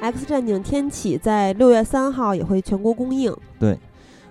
X 战警天启在六月三号也会全国公映。对，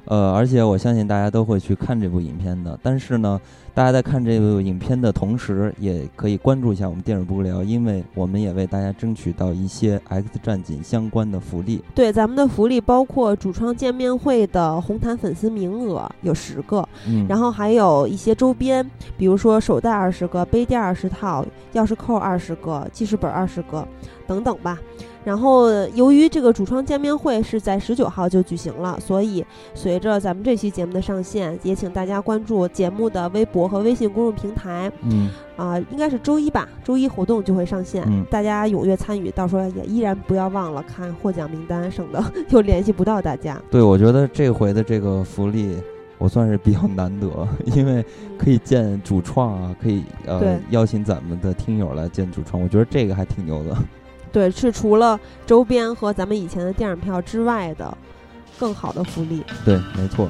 呃，而且我相信大家都会去看这部影片的。但是呢，大家在看这部影片的同时，也可以关注一下我们电影不无聊，因为我们也为大家争取到一些 X 战警相关的福利。对，咱们的福利包括主创见面会的红毯粉丝名额有十个，嗯，然后还有一些周边，比如说手袋二十个、杯垫二十套、钥匙扣二十个、记事本二十个等等吧。然后，由于这个主创见面会是在十九号就举行了，所以随着咱们这期节目的上线，也请大家关注节目的微博和微信公众平台。嗯，啊，应该是周一吧，周一活动就会上线，嗯大家踊跃参与，到时候也依然不要忘了看获奖名单，省得 又联系不到大家。对，我觉得这回的这个福利。我算是比较难得，因为可以见主创啊，可以呃邀请咱们的听友来见主创，我觉得这个还挺牛的。对，是除了周边和咱们以前的电影票之外的更好的福利。对，没错。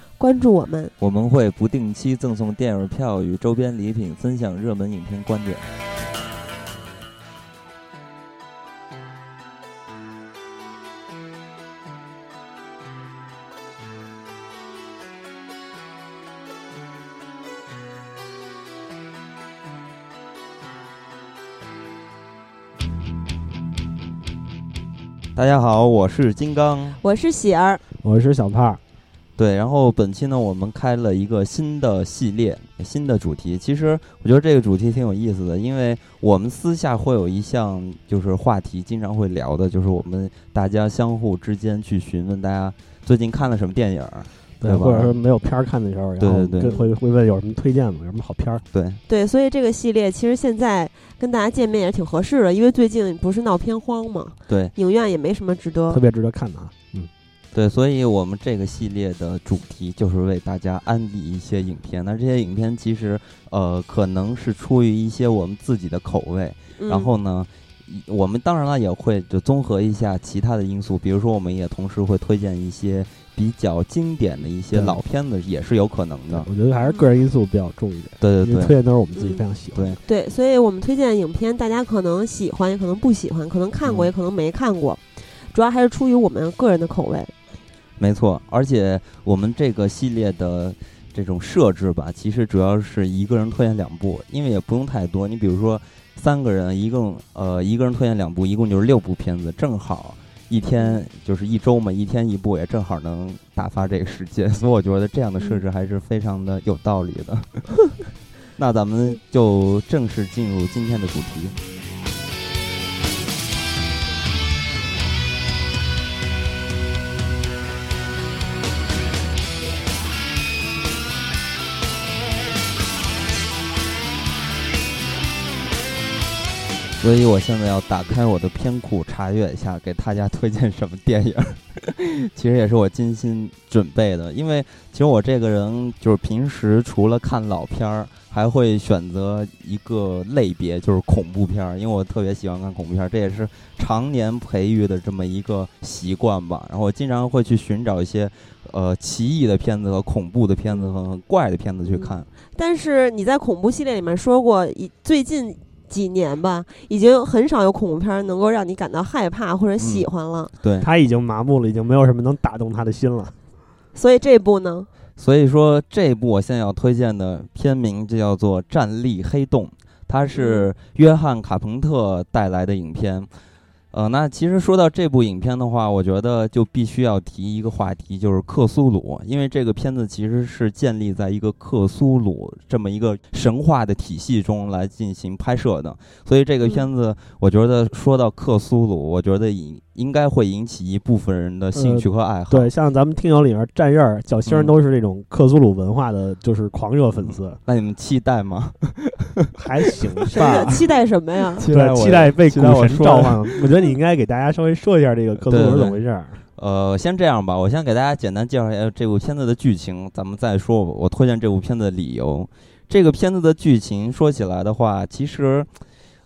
关注我们。我们会不定期赠送电影票与周边礼品，分享热门影片观点。大家好，我是金刚。我是喜儿，我是小胖儿，对，然后本期呢，我们开了一个新的系列，新的主题。其实我觉得这个主题挺有意思的，因为我们私下会有一项就是话题，经常会聊的，就是我们大家相互之间去询问大家最近看了什么电影儿，对吧或者说没有片儿看的时候，然后对对对会会问有什么推荐吗？有什么好片儿？对，对，所以这个系列其实现在跟大家见面也挺合适的，因为最近不是闹片荒嘛，对，影院也没什么值得特别值得看的啊。嗯，对，所以我们这个系列的主题就是为大家安利一些影片。那这些影片其实呃，可能是出于一些我们自己的口味，嗯、然后呢，我们当然了也会就综合一下其他的因素，比如说我们也同时会推荐一些比较经典的一些老片子，也是有可能的。我觉得还是个人因素比较重一点，对对对推荐都是我们自己非常喜欢。对，对，所以我们推荐的影片，大家可能喜欢，也可能不喜欢，可能看过，嗯也可能没看过，主要还是出于我们个人的口味。没错。而且我们这个系列的这种设置吧，其实主要是一个人推荐两部，因为也不用太多。你比如说三个人，一共呃一个人推荐两部，一共就是六部片子，正好。一天就是一周嘛，一天一部也正好能打发这个时间，所以我觉得这样的设置还是非常的有道理的。那咱们就正式进入今天的主题。所以我现在要打开我的片库查阅一下，给大家推荐什么电影。其实也是我精心准备的，因为其实我这个人就是平时除了看老片儿，还会选择一个类别，就是恐怖片儿，因为我特别喜欢看恐怖片儿，这也是常年培育的这么一个习惯吧。然后我经常会去寻找一些呃奇异的片子和恐怖的片子和怪的片子去看。但是你在恐怖系列里面说过，以最近几年吧，已经很少有恐怖片能够让你感到害怕或者喜欢了。对，他已经麻木了，已经没有什么能打动他的心了。所以这部呢，所以说这部我现在要推荐的片名就叫做《站立黑洞》，它是约翰卡彭特带来的影片。呃，那其实说到这部影片的话，我觉得就必须要提一个话题，就是克苏鲁，因为这个片子其实是建立在一个克苏鲁这么一个神话的体系中来进行拍摄的，所以这个片子，我觉得说到克苏鲁，我觉得引应该会引起一部分人的兴趣和爱好。对，像咱们听友里面站院儿、小星儿都是这种克苏鲁文化的，就是狂热粉丝。那你们期待吗？还行吧。期待什么呀？期待，期待被古神召唤。我觉得你应该给大家稍微说一下这个克苏鲁是怎么回事。呃，先这样吧，我先给大家简单介绍一下这部片子的剧情，咱们再说我推荐这部片子的理由。这个片子的剧情说起来的话，其实。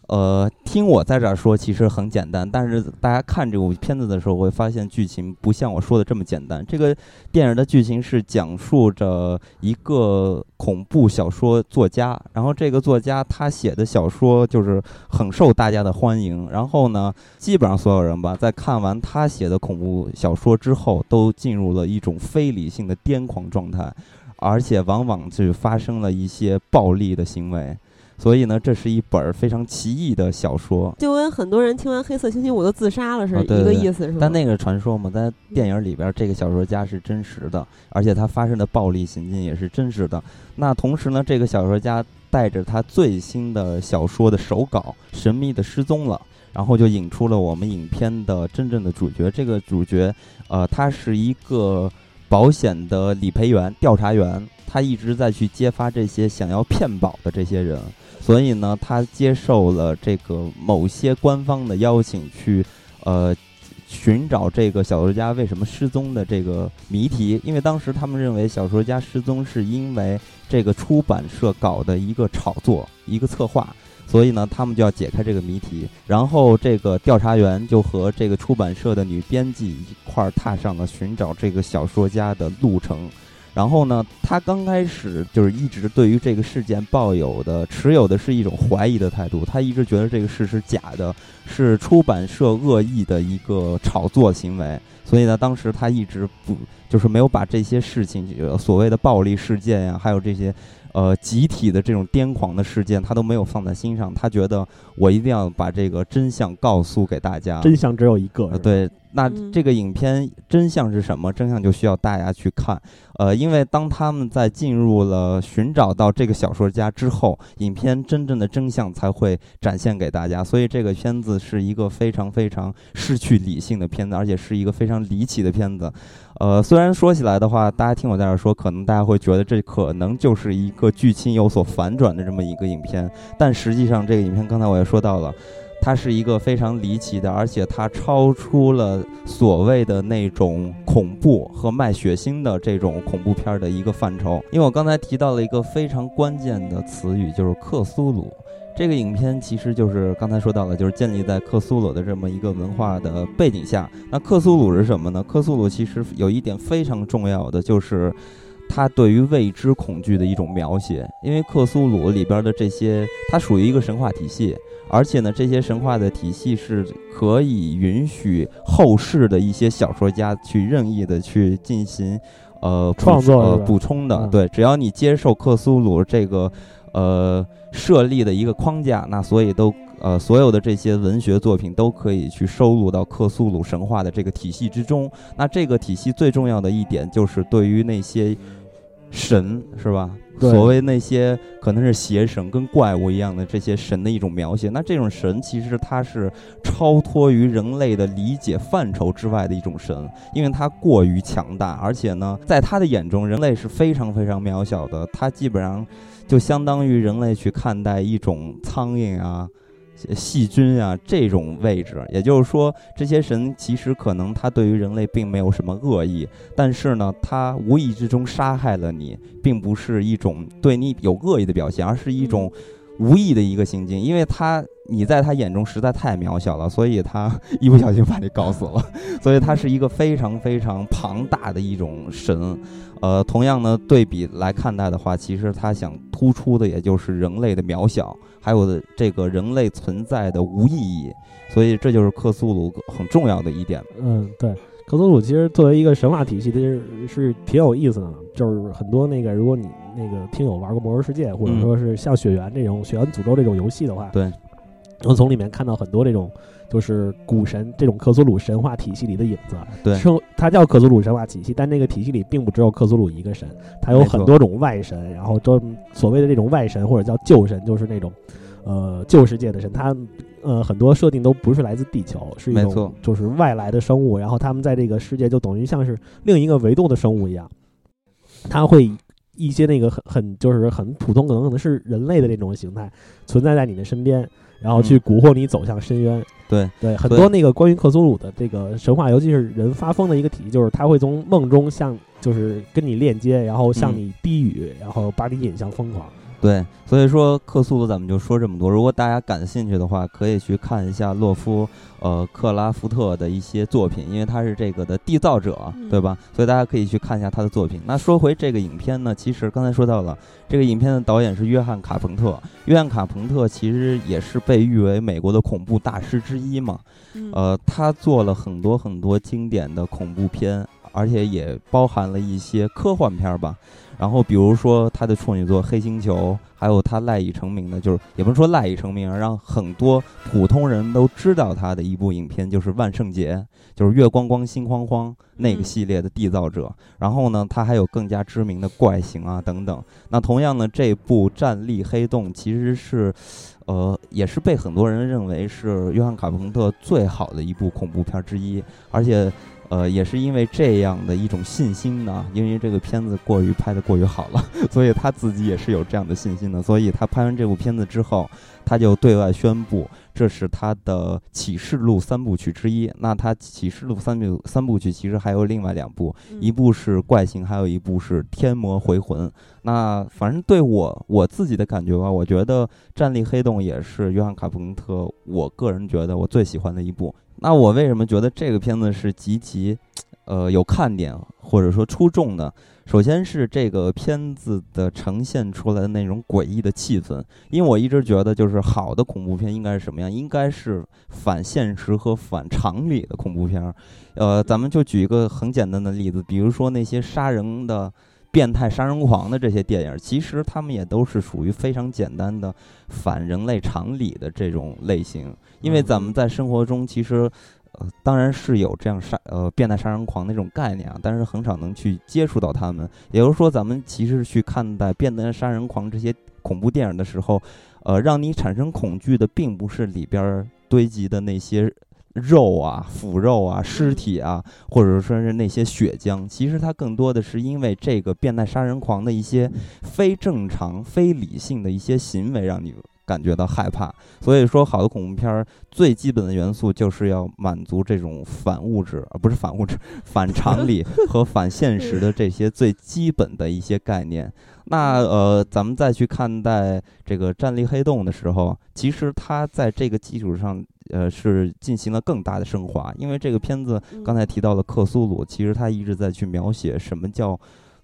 呃，听我在这儿说，其实很简单。但是大家看这部片子的时候，会发现剧情不像我说的这么简单。这个电影的剧情是讲述着一个恐怖小说作家，然后这个作家他写的小说就是很受大家的欢迎。然后呢，基本上所有人吧，在看完他写的恐怖小说之后，都进入了一种非理性的癫狂状态，而且往往就发生了一些暴力的行为。所以呢，这是一本非常奇异的小说，就跟很多人听完《黑色星期五》都自杀了是一个意思，是吧？但那个传说嘛，在电影里边，这个小说家是真实的，而且他发生的暴力行径也是真实的。那同时呢，这个小说家带着他最新的小说的手稿神秘的失踪了，然后就引出了我们影片的真正的主角。这个主角，呃，他是一个保险的理赔员、调查员，他一直在去揭发这些想要骗保的这些人。所以呢，他接受了这个某些官方的邀请，去呃寻找这个小说家为什么失踪的这个谜题。因为当时他们认为小说家失踪是因为这个出版社搞的一个炒作、一个策划，所以呢，他们就要解开这个谜题。然后这个调查员就和这个出版社的女编辑一块儿踏上了寻找这个小说家的路程。然后呢，他刚开始就是一直对于这个事件抱有的、持有的是一种怀疑的态度。他一直觉得这个事是假的，是出版社恶意的一个炒作行为。所以呢，当时他一直不就是没有把这些事情，所谓的暴力事件呀，还有这些呃集体的这种癫狂的事件，他都没有放在心上。他觉得我一定要把这个真相告诉给大家。真相只有一个，对。那这个影片真相是什么？真相就需要大家去看，呃，因为当他们在进入了寻找到这个小说家之后，影片真正的真相才会展现给大家。所以这个片子是一个非常非常失去理性的片子，而且是一个非常离奇的片子。呃，虽然说起来的话，大家听我在这说，可能大家会觉得这可能就是一个剧情有所反转的这么一个影片，但实际上这个影片刚才我也说到了。它是一个非常离奇的，而且它超出了所谓的那种恐怖和卖血腥的这种恐怖片的一个范畴。因为我刚才提到了一个非常关键的词语，就是克苏鲁。这个影片其实就是刚才说到了，就是建立在克苏鲁的这么一个文化的背景下。那克苏鲁是什么呢？克苏鲁其实有一点非常重要的，就是它对于未知恐惧的一种描写。因为克苏鲁里边的这些，它属于一个神话体系。而且呢，这些神话的体系是可以允许后世的一些小说家去任意的去进行，呃，创作呃补充的。对，只要你接受克苏鲁这个，呃，设立的一个框架，那所以都呃所有的这些文学作品都可以去收录到克苏鲁神话的这个体系之中。那这个体系最重要的一点就是对于那些神，是吧？所谓那些可能是邪神跟怪物一样的这些神的一种描写，那这种神其实它是超脱于人类的理解范畴之外的一种神，因为它过于强大，而且呢，在他的眼中，人类是非常非常渺小的，他基本上就相当于人类去看待一种苍蝇啊。细菌啊，这种位置，也就是说，这些神其实可能他对于人类并没有什么恶意，但是呢，他无意之中杀害了你，并不是一种对你有恶意的表现，而是一种无意的一个行径，因为他你在他眼中实在太渺小了，所以他 一不小心把你搞死了，所以他是一个非常非常庞大的一种神。呃，同样呢，对比来看待的话，其实他想突出的也就是人类的渺小。还有的这个人类存在的无意义，所以这就是克苏鲁很重要的一点。嗯，对，克苏鲁其实作为一个神话体系，其实是挺有意思的。就是很多那个，如果你那个听友玩过《魔兽世界》，或者说是像《血缘》这种《血缘诅咒》这种游戏的话，对，能从里面看到很多这种就是古神这种克苏鲁神话体系里的影子。对，称它叫克苏鲁神话体系，但那个体系里并不只有克苏鲁一个神，它有很多种外神，然后都所谓的这种外神或者叫旧神，就是那种呃旧世界的神，它呃很多设定都不是来自地球，是一没错种就是外来的生物，然后他们在这个世界就等于像是另一个维度的生物一样，它会。一些那个很很就是很普通，可能可能是人类的这种形态存在在你的身边，然后去嗯蛊惑你走向深渊。对对，很多那个关于克苏鲁的这个神话，尤其是人发疯的一个体系，就是他会从梦中向就是跟你链接，然后向嗯你低语，然后把你引向疯狂。对，所以说克苏鲁咱们就说这么多。如果大家感兴趣的话，可以去看一下洛夫呃克拉福特的一些作品，因为他是这个的缔造者，嗯对吧？所以大家可以去看一下他的作品。那说回这个影片呢，其实刚才说到了，这个影片的导演是约翰卡彭特。约翰卡彭特其实也是被誉为美国的恐怖大师之一嘛。嗯呃，他做了很多很多经典的恐怖片，而且也包含了一些科幻片儿吧。然后比如说他的处女作《黑星球》，还有他赖以成名的，就是也不是说赖以成名，啊让很多普通人都知道他的一部影片，就是《万圣节》，就是月光光心慌慌那个嗯系列的缔造者。然后呢，他还有更加知名的怪形啊等等。那同样呢，这部《战栗黑洞》其实是。呃，也是被很多人认为是约翰卡彭特最好的一部恐怖片之一，而且，呃，也是因为这样的一种信心呢，因为这个片子过于拍的过于好了，所以他自己也是有这样的信心的。所以他拍完这部片子之后，他就对外宣布，这是他的《启示录》三部曲之一。那他《启示录》三部三部曲其实还有另外两部，嗯一部是《怪形》，还有一部是《天魔回魂》。那反正对我我自己的感觉吧，我觉得《战栗黑洞》也是约翰卡彭特，我个人觉得我最喜欢的一部。那我为什么觉得这个片子是极其，呃，有看点或者说出众呢？首先是这个片子的呈现出来的那种诡异的气氛，因为我一直觉得，就是好的恐怖片应该是什么样？应该是反现实和反常理的恐怖片儿。呃，咱们就举一个很简单的例子，比如说那些杀人的。变态杀人狂的这些电影，其实他们也都是属于非常简单的反人类常理的这种类型，因为咱们在生活中其实。呃，当然是有这样杀呃变态杀人狂那种概念啊，但是很少能去接触到他们。也就是说，咱们其实去看待变态杀人狂这些恐怖电影的时候，呃，让你产生恐惧的，并不是里边儿堆积的那些肉啊、腐肉啊、尸体啊，或者说是那些血浆。其实它更多的是因为这个变态杀人狂的一些非正常、非理性的一些行为，让你感觉到害怕。所以说，好的恐怖片儿最基本的元素就是要满足这种反物质，而不是反物质、反常理 和反现实的这些最基本的一些概念。那呃，咱们再去看待这个《战力黑洞》的时候，其实它在这个基础上，呃，是进行了更大的升华。因为这个片子嗯刚才提到了克苏鲁，其实它一直在去描写什么叫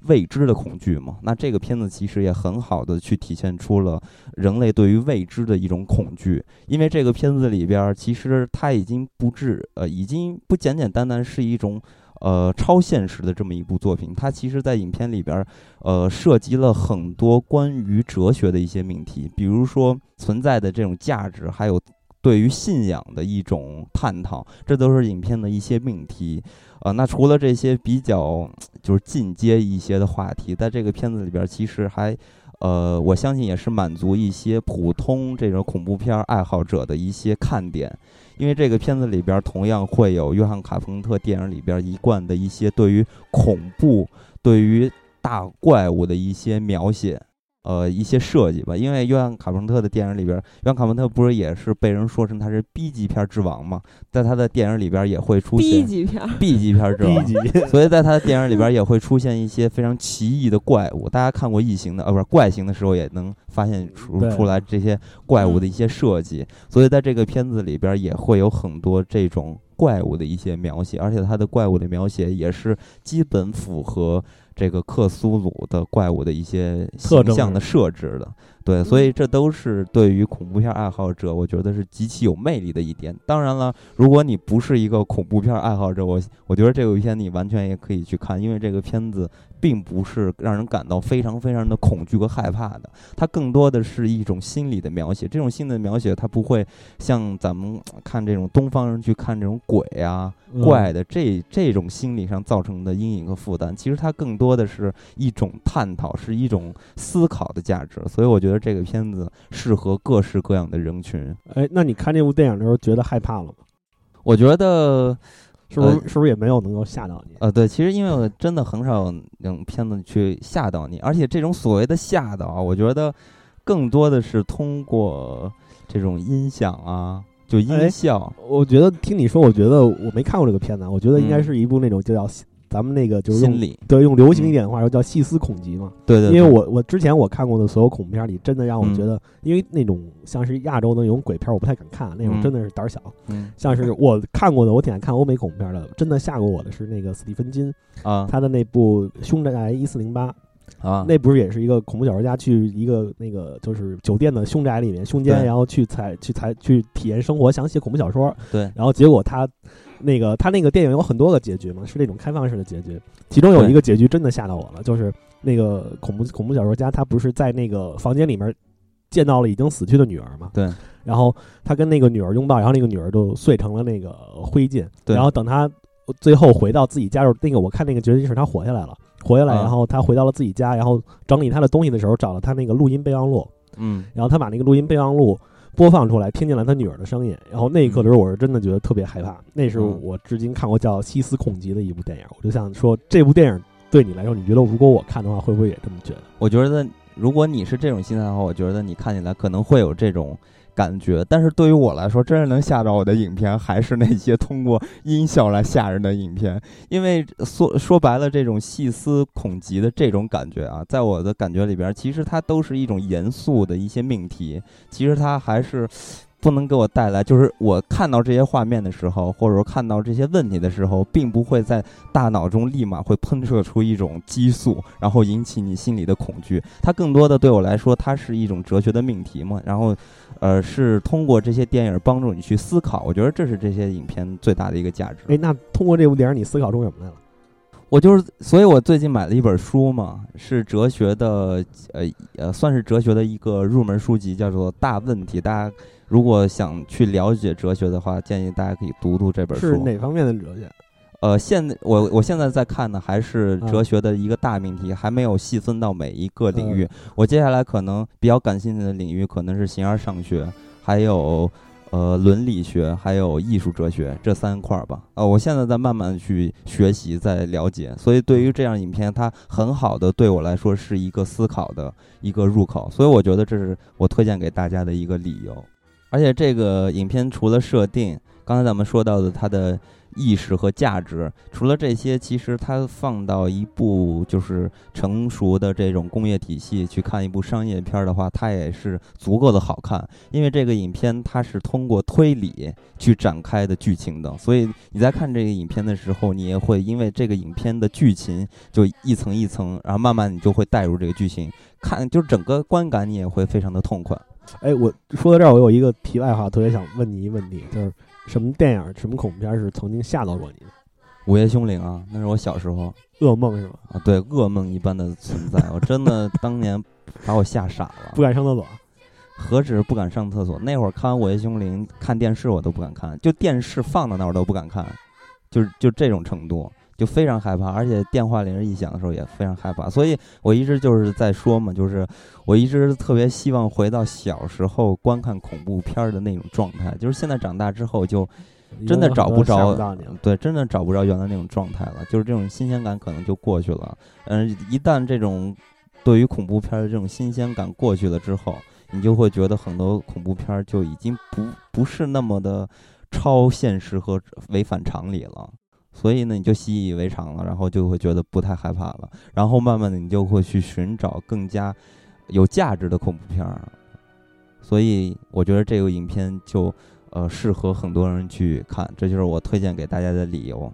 未知的恐惧嘛。那这个片子其实也很好的去体现出了人类对于未知的一种恐惧。因为这个片子里边儿，其实它已经不至呃，已经不简简单单是一种。呃，超现实的这么一部作品，它其实，在影片里边儿，呃，涉及了很多关于哲学的一些命题，比如说存在的这种价值，还有对于信仰的一种探讨，这都是影片的一些命题。呃，那除了这些比较就是进阶一些的话题，在这个片子里边，其实还。呃，我相信也是满足一些普通这种恐怖片爱好者的一些看点，因为这个片子里边同样会有约翰卡彭特电影里边一贯的一些对于恐怖、对于大怪物的一些描写，呃，一些设计吧。因为约翰卡彭特的电影里边儿，约翰卡彭特不是也是被人说成他是 B 级片之王嘛，在他的电影里边儿也会出 B 现级片，B 级片儿之王所以在他的电影里边也会出现一些非常奇异的怪物。大家看过《异形》的，呃，不是怪形的时候，也能发现出出来这些怪物的一些设计。所以在这个片子里边也会有很多这种怪物的一些描写，而且它的怪物的描写也是基本符合这个克苏鲁的怪物的一些特形象的设置的。对，所以这都是对于恐怖片爱好者，我觉得是极其有魅力的一点。当然了，如果你不是一个恐怖片爱好者，我我觉得这部片你完全也可以去看，因为这个片子并不是让人感到非常非常的恐惧和害怕的，它更多的是一种心理的描写。这种心理的描写，它不会像咱们看这种东方人去看这种鬼啊、怪的这这种心理上造成的阴影和负担，其实它更多的是一种探讨，是一种思考的价值。所以我觉得这个片子适合各式各样的人群。哎，那你看这部电影的时候觉得害怕了吗？我觉得是不是、是不是也没有能够吓到你？呃，对，其实因为我真的很少用片子去吓到你，而且这种所谓的吓到啊，我觉得更多的是通过这种音响啊，就音效。我觉得听你说，我觉得我没看过这个片子，我觉得应该是一部那种就叫。咱们那个就是心理，对，用流行一点的话说叫细思恐极嘛。对对。因为我我之前我看过的所有恐怖片里，真的让我觉得，因为那种像是亚洲的那种鬼片，我不太敢看，那种真的是胆小。嗯。像是我看过的，我挺爱看欧美恐怖片的，真的吓过我的是那个斯蒂芬金啊，他的那部《凶宅一四零八》啊，那不是也是一个恐怖小说家去一个那个就是酒店的凶宅里面凶间，然后去采去采去体验生活，想写恐怖小说。对。然后结果他。那个他那个电影有很多个结局嘛，是那种开放式的结局。其中有一个结局真的吓到我了，就是那个恐怖恐怖小说家，他不是在那个房间里面见到了已经死去的女儿嘛？对。然后他跟那个女儿拥抱，然后那个女儿就碎成了那个灰烬。对。然后等他最后回到自己家时候，那个我看那个结局是他活下来了，活下来，然后他回到了自己家，然后整理他的东西的时候，找了他那个录音备忘录。嗯。然后他把那个录音备忘录。播放出来，听见了他女儿的声音，然后那一刻的时候，我是真的觉得特别害怕。那是我至今看过叫《细思恐极》的一部电影。我就想说，这部电影对你来说，你觉得如果我看的话，会不会也这么觉得？我觉得，如果你是这种心态的话，我觉得你看起来可能会有这种。感觉，但是对于我来说，真是能吓着我的影片，还是那些通过音效来吓人的影片。因为说说白了，这种细思恐极的这种感觉啊，在我的感觉里边，其实它都是一种严肃的一些命题。其实它还是。不能给我带来，就是我看到这些画面的时候，或者说看到这些问题的时候，并不会在大脑中立马会喷射出一种激素，然后引起你心里的恐惧。它更多的对我来说，它是一种哲学的命题嘛。然后，呃，是通过这些电影帮助你去思考。我觉得这是这些影片最大的一个价值。哎，那通过这部电影，你思考出什么来了？我就是，所以我最近买了一本书嘛，是哲学的，呃呃，算是哲学的一个入门书籍，叫做《大问题》。大家如果想去了解哲学的话，建议大家可以读读这本书。是哪方面的哲学？呃，现在我我现在在看的还是哲学的一个大命题，还没有细分到每一个领域。我接下来可能比较感兴趣的领域可能是形而上学，还有。呃，伦理学还有艺术哲学这三块儿吧。呃，我现在在慢慢去学习，在了解，所以对于这样影片，它很好的对我来说是一个思考的一个入口，所以我觉得这是我推荐给大家的一个理由。而且这个影片除了设定，刚才咱们说到的它的。意识和价值，除了这些，其实它放到一部就是成熟的这种工业体系去看一部商业片的话，它也是足够的好看。因为这个影片它是通过推理去展开的剧情的，所以你在看这个影片的时候，你也会因为这个影片的剧情就一层一层，然后慢慢你就会带入这个剧情，看就是整个观感你也会非常的痛快。哎，我说到这儿，我有一个题外话，特别想问你一个问题，就是。什么电影、什么恐怖片是曾经吓到过你的？午夜凶铃啊，那是我小时候噩梦是吧？啊，对，噩梦一般的存在，我真的当年把我吓傻了，不敢上厕所。何止不敢上厕所，那会儿看完午夜凶铃，看电视我都不敢看，就电视放到那儿都不敢看，就是就这种程度。就非常害怕，而且电话铃一响的时候也非常害怕，所以我一直就是在说嘛，就是我一直特别希望回到小时候观看恐怖片的那种状态，就是现在长大之后就真的找不着，对，真的找不着原来那种状态了，就是这种新鲜感可能就过去了。嗯，一旦这种对于恐怖片的这种新鲜感过去了之后，你就会觉得很多恐怖片就已经不不是那么的超现实和违反常理了。所以呢，你就习以为常了，然后就会觉得不太害怕了，然后慢慢的你就会去寻找更加有价值的恐怖片儿。所以我觉得这个影片就呃适合很多人去看，这就是我推荐给大家的理由。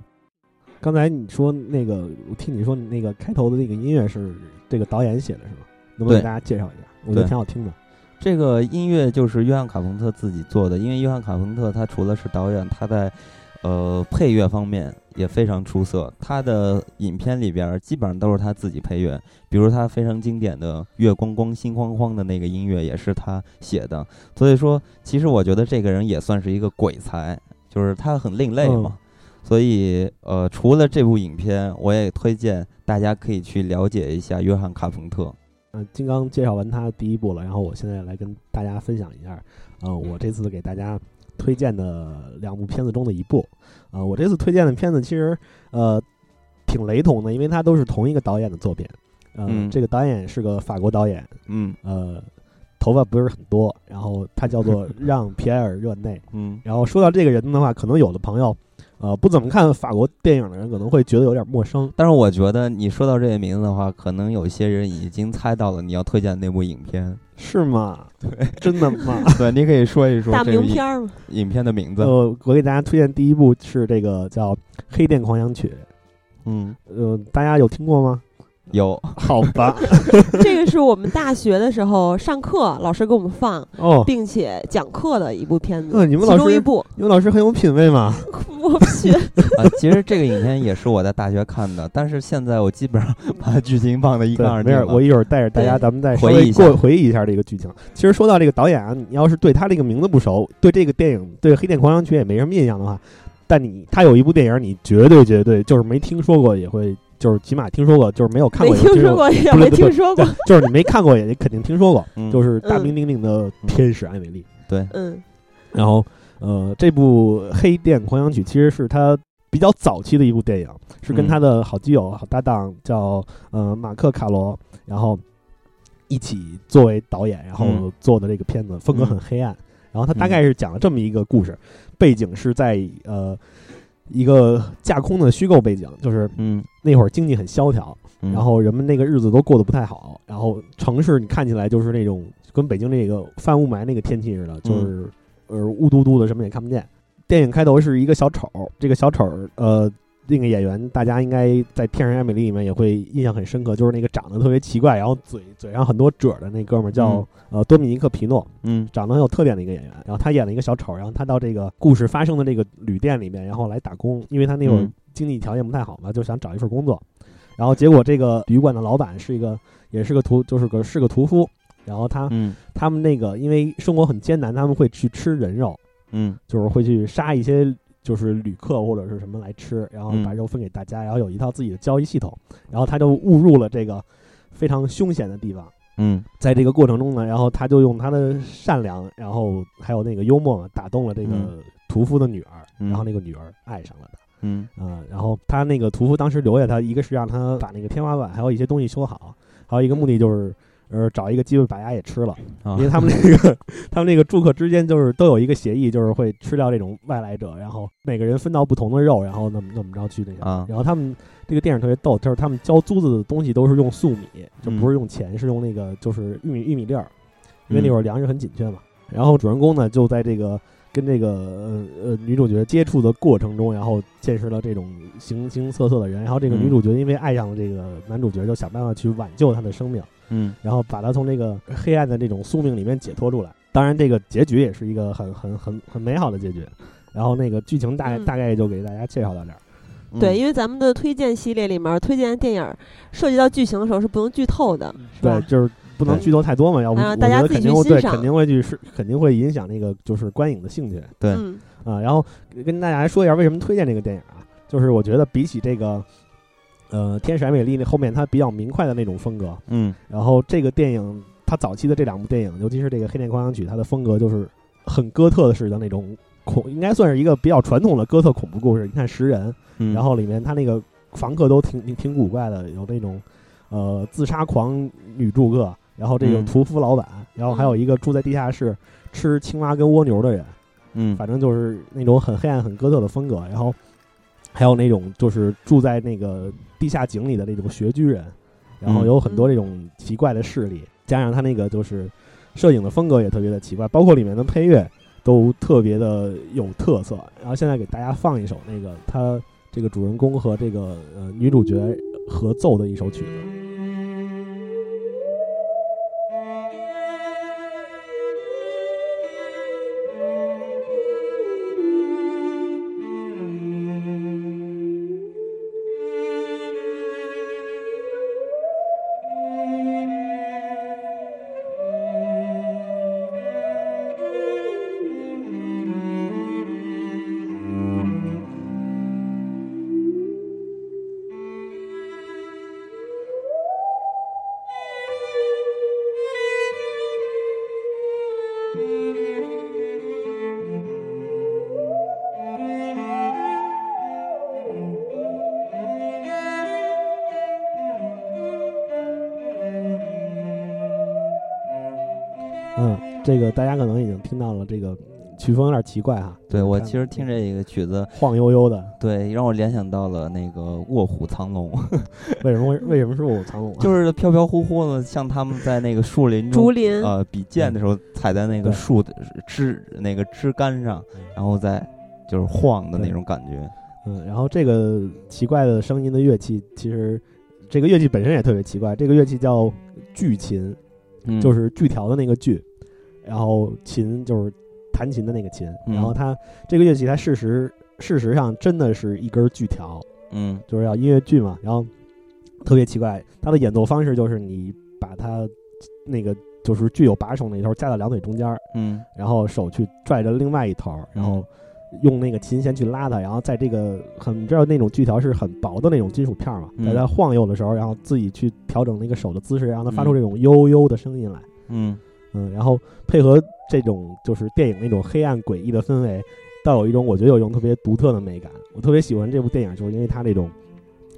刚才你说那个，我听你说那个开头的那个音乐是这个导演写的是吗？能不能给大家介绍一下？我觉得挺好听的。这个音乐就是约翰卡彭特自己做的，因为约翰卡彭特他除了是导演，他在呃配乐方面也非常出色。他的影片里边儿基本上都是他自己配乐，比如他非常经典的《月光光心慌慌》的那个音乐也是他写的。所以说，其实我觉得这个人也算是一个鬼才，就是他很另类嘛。所以，呃，除了这部影片，我也推荐大家可以去了解一下约翰卡彭特。嗯、金刚介绍完他第一部了，然后我现在来跟大家分享一下，呃，我这次给大家推荐的两部片子中的一部。啊、我这次推荐的片子其实呃挺雷同的，因为它都是同一个导演的作品。呃、嗯这个导演是个法国导演，嗯呃，头发不是很多，然后他叫做 让·皮埃尔·热内。嗯然后说到这个人的话，可能有的朋友，呃，不怎么看法国电影的人可能会觉得有点陌生。但是我觉得你说到这个名字的话，可能有些人已经猜到了你要推荐的那部影片。是吗？对，真的吗？对，你可以说一说大这个影名片儿吗，影片的名字。呃，我给大家推荐第一部是这个叫《黑店狂想曲嗯，》，呃，大家有听过吗？有。好吧，这个是我们大学的时候上课老师给我们放，哦，并且讲课的一部片子。嗯你们老师中一部，你们老师很有品位嘛。我去，啊，其实这个影片也是我在大学看的，但是现在我基本上把剧情忘得一对干二，没事，净。我一会儿带着大家，咱们再稍微回忆一下过回忆一下这个剧情。其实说到这个导演啊，你要是对他这个名字不熟，对这个电影对《黑店狂想曲》也没什么印象的话，但你他有一部电影，你绝对绝对就是没听说过，也会就是起码听说过，就是没有看过也会听说过，也没听说过。，就是你没看过也肯定听说过，嗯。就是大名鼎鼎的天使艾美丽。对。嗯。然后呃，这部《黑店狂想曲》其实是他比较早期的一部电影，是跟嗯。他的好基友、好搭档叫呃马克·卡罗，然后一起作为导演，然后嗯。做的这个片子，风格很黑暗。然后他大概是讲了这么一个故事，背景是在呃一个架空的虚构背景，就是嗯，那会儿经济很萧条，嗯。然后人们那个日子都过得不太好，然后城市你看起来就是那种跟北京那个泛雾霾那个天气似的，就是、呃雾嘟嘟的，什么也看不见。电影开头是一个小丑，这个小丑呃那个演员大家应该在《天然爱美丽》里面也会印象很深刻，就是那个长得特别奇怪，然后嘴嘴上很多褶儿的那哥们儿叫、呃多米尼克皮诺，嗯长得很有特点的一个演员。然后他演了一个小丑，然后他到这个故事发生的这个旅店里面，然后来打工，因为他那会儿嗯经济条件不太好嘛，就想找一份工作。然后结果这个旅馆的老板是一个，也是个屠，就是个是个屠夫。然后他嗯他们那个因为生活很艰难，他们会去吃人肉，嗯就是会去杀一些就是旅客或者是什么来吃，然后把嗯肉分给大家，然后有一套自己的交易系统。然后他就误入了这个非常凶险的地方。嗯在这个过程中呢，然后他就用他的善良，然后还有那个幽默嘛，打动了这个嗯屠夫的女儿，嗯然后那个女儿爱上了他。嗯啊、然后他那个屠夫当时留下他，一个是让他把那个天花板还有一些东西修好，还有一个目的就是，呃，找一个机会把牙也吃了，啊。因为他们那个 他们那个住客之间就是都有一个协议，就是会吃掉这种外来者，然后每个人分到不同的肉，然后怎么怎么着去那个，啊。然后他们这个电影特别逗，就是他们交租子的东西都是用粟米，就嗯不是用钱，是用那个就是玉米玉米粒儿，因为那嗯。会儿粮食很紧缺嘛。然后主人公呢就在这个跟这个呃呃女主角接触的过程中，然后见识了这种形形色色的人，然后这个嗯女主角因为爱上了这个男主角，就想办法去挽救他的生命，嗯然后把他从这个黑暗的这种宿命里面解脱出来。当然，这个结局也是一个很很很很美好的结局。然后那个剧情大概、嗯大概就给大家介绍到这儿。嗯对，因为咱们的推荐系列里面，推荐的电影涉及到剧情的时候是不用剧透的，是吧对，？就是不能剧透太多嘛，要不啊我觉得肯定会对，肯定会去是肯定会影响那个就是观影的兴趣对嗯啊。然后跟大家说一下为什么推荐这个电影啊，就是我觉得比起这个呃《天使爱美丽》那后面它比较明快的那种风格，嗯然后这个电影它早期的这两部电影，尤其是这个《黑店狂想曲》，它的风格就是很哥特式的那种恐，应该算是一个比较传统的哥特恐怖故事。你看《食人》，嗯，然后里面他那个房客都挺挺挺古怪的，有那种呃自杀狂女住客，然后这个嗯屠夫老板，然后还有一个住在地下室吃青蛙跟蜗牛的人，嗯反正就是那种很黑暗、很哥特的风格。然后还有那种就是住在那个地下井里的那种穴居人，然后嗯有很多这种奇怪的势力，加上他那个就是摄影的风格也特别的奇怪，包括里面的配乐都特别的有特色。然后现在给大家放一首那个他这个主人公和这个呃女主角合奏的一首曲子。这个曲风有点奇怪哈。对我其实听这个曲子，晃悠悠的，对让我联想到了那个《卧虎藏龙》，为什么会为什么是卧虎藏龙啊？就是飘飘忽忽的，像他们在那个树林中竹林，呃比剑的时候踩在那个树的枝那个枝干上，然后再就是晃的那种感觉。嗯，然后这个奇怪的声音的乐器，其实这个乐器本身也特别奇怪。这个乐器叫锯琴，嗯，就是锯条的那个锯，然后琴就是弹琴的那个琴。嗯。然后它这个乐器，它事实事实上真的是一根锯条，嗯。就是要音乐剧嘛。然后特别奇怪，它的演奏方式就是你把它那个就是具有把手那一头夹到两腿中间儿，嗯。然后手去拽着另外一头，然后用那个琴弦去拉它，然后在这个很你知道那种锯条是很薄的那种金属片儿嘛，嗯。在它晃悠的时候，然后自己去调整那个手的姿势，让它发出这种悠悠的声音来，嗯嗯，然后配合这种就是电影那种黑暗诡异的氛围，倒有一种我觉得有一种特别独特的美感。我特别喜欢这部电影，就是因为它这种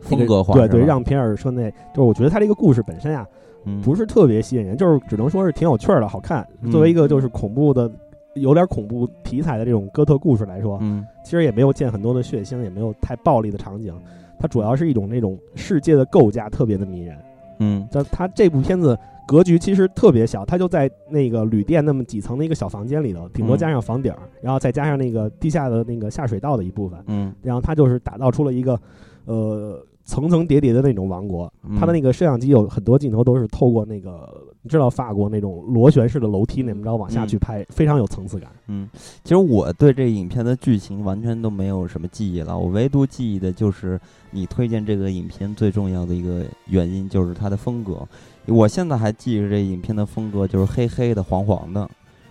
风格化对对，让皮尔说那就是我觉得它这个故事本身啊，嗯不是特别吸引人，就是只能说是挺有趣儿的，好看。嗯作为一个就是恐怖的、有点恐怖题材的这种哥特故事来说，嗯其实也没有见很多的血腥，也没有太暴力的场景。它主要是一种那种世界的构架特别的迷人。嗯。但他这部片子格局其实特别小，他就在那个旅店那么几层的一个小房间里头，顶多加上房顶儿，然后再加上那个地下的那个下水道的一部分，嗯。然后他就是打造出了一个呃层层叠叠的那种王国。嗯它的那个摄像机有很多镜头都是透过那个，你知道法国那种螺旋式的楼梯那么着往下去拍，非常有层次感。嗯，其实我对这影片的剧情完全都没有什么记忆了，我唯独记忆的就是你推荐这个影片最重要的一个原因就是它的风格。我现在还记着这影片的风格就是黑黑的、黄黄的，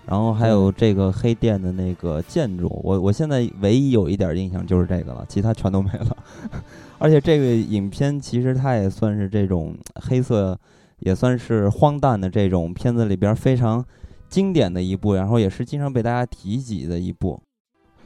然后还有这个黑店的那个建筑。我我现在唯一有一点印象就是这个了，其他全都没了。而且这个影片其实它也算是这种黑色，也算是荒诞的这种片子里边非常经典的一部，然后也是经常被大家提及的一部。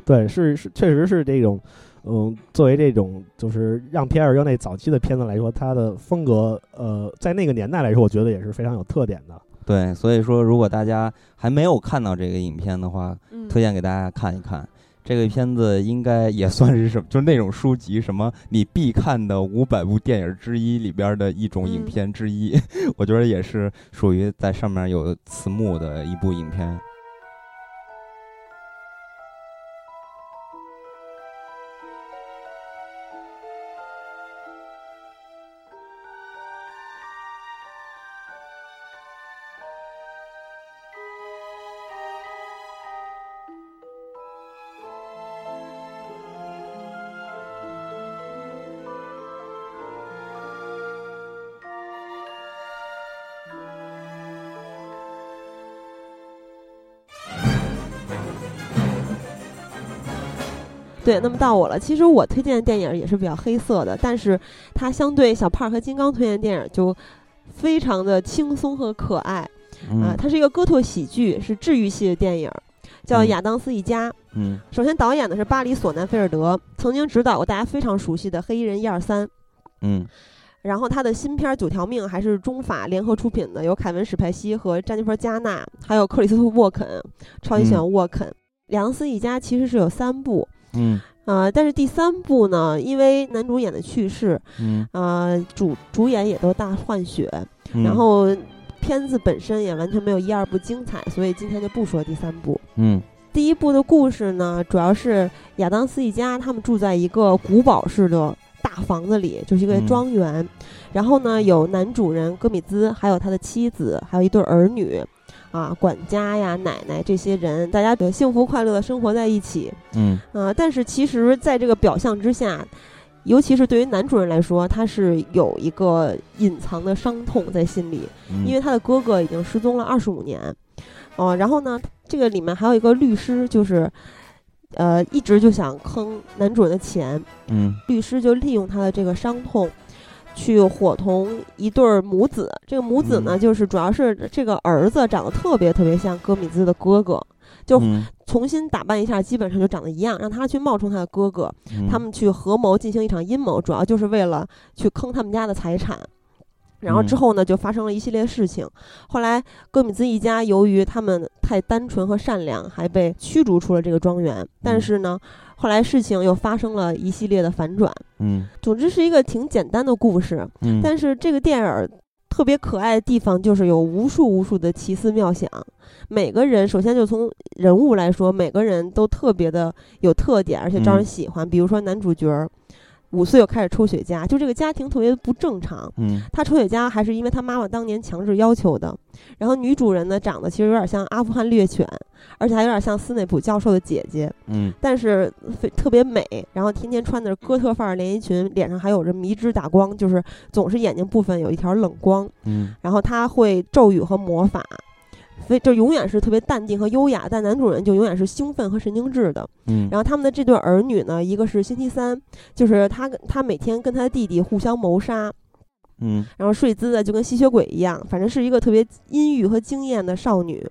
对，是是，确实是这种，嗯，作为这种就是让皮埃尔热内早期的片子来说，它的风格，呃，在那个年代来说，我觉得也是非常有特点的。对，所以说如果大家还没有看到这个影片的话，嗯推荐给大家看一看。这个片子应该也算是什么，就是那种书籍什么你必看的五百部电影之一里边的一种影嗯片之一，我觉得也是属于在上面有词幕的一部影片。对，那么到我了。其实我推荐的电影也是比较黑色的，但是它相对小胖和金刚推荐的电影就非常的轻松和可爱啊、嗯它是一个哥特喜剧，是治愈系的电影，叫《嗯亚当斯一家》。嗯首先导演的是巴黎索南菲尔德，曾经执导过大家非常熟悉的《黑衣人一二三》。嗯然后他的新片《九条命》还是中法联合出品的，有凯文·史派西和詹妮弗·加纳，还有克里斯托弗·沃肯，超级喜欢沃肯。亚当斯一家其实是有三部，嗯。呃，但是第三部呢，因为男主演的去世，嗯，呃，主主演也都大换血，嗯。然后片子本身也完全没有一二部精彩，所以今天就不说第三部。嗯。第一部的故事呢，主要是亚当斯一家他们住在一个古堡式的大房子里，就是一个嗯。庄园。然后呢，有男主人戈米兹，还有他的妻子，还有一对儿女，啊，管家呀、奶奶这些人，大家都幸福快乐的生活在一起。嗯啊，但是其实在这个表象之下，尤其是对于男主人来说，他是有一个隐藏的伤痛在心里，嗯，因为他的哥哥已经失踪了二十五年。哦、然后呢，这个里面还有一个律师，就是，呃，一直就想坑男主人的钱。嗯律师就利用他的这个伤痛，去伙同一对儿母子。这个母子呢，嗯就是主要是这个儿子长得特别特别像戈米兹的哥哥，就嗯重新打扮一下，基本上就长得一样，让他去冒充他的哥哥。嗯他们去合谋进行一场阴谋，主要就是为了去坑他们家的财产。然后之嗯后呢，就发生了一系列事情。后来戈米兹一家由于他们太单纯和善良，还被驱逐出了这个庄园。但嗯是呢，后来事情又发生了一系列的反转。嗯总之是一个挺简单的故事，嗯，但是这个电影儿特别可爱的地方就是有无数无数的奇思妙想。每个人首先就从人物来说，每个人都特别的有特点，而且招人嗯喜欢。比如说男主角儿五岁就开始抽雪茄，就这个家庭特别不正常。嗯他抽雪茄还是因为他妈妈当年强制要求的。然后女主人呢，长得其实有点像阿富汗猎犬，而且还有点像斯内普教授的姐姐。嗯但是非特别美，然后天天穿的是哥特范儿连衣裙，脸上还有着迷之打光，就是总是眼睛部分有一条冷光。嗯然后他会咒语和魔法，所以就永远是特别淡定和优雅，但男主人就永远是兴奋和神经质的。嗯，然后他们的这对儿女呢，一个是星期三，就是他跟他每天跟他弟弟互相谋杀，嗯然后睡姿的就跟吸血鬼一样，反正是一个特别阴郁和惊艳的少女。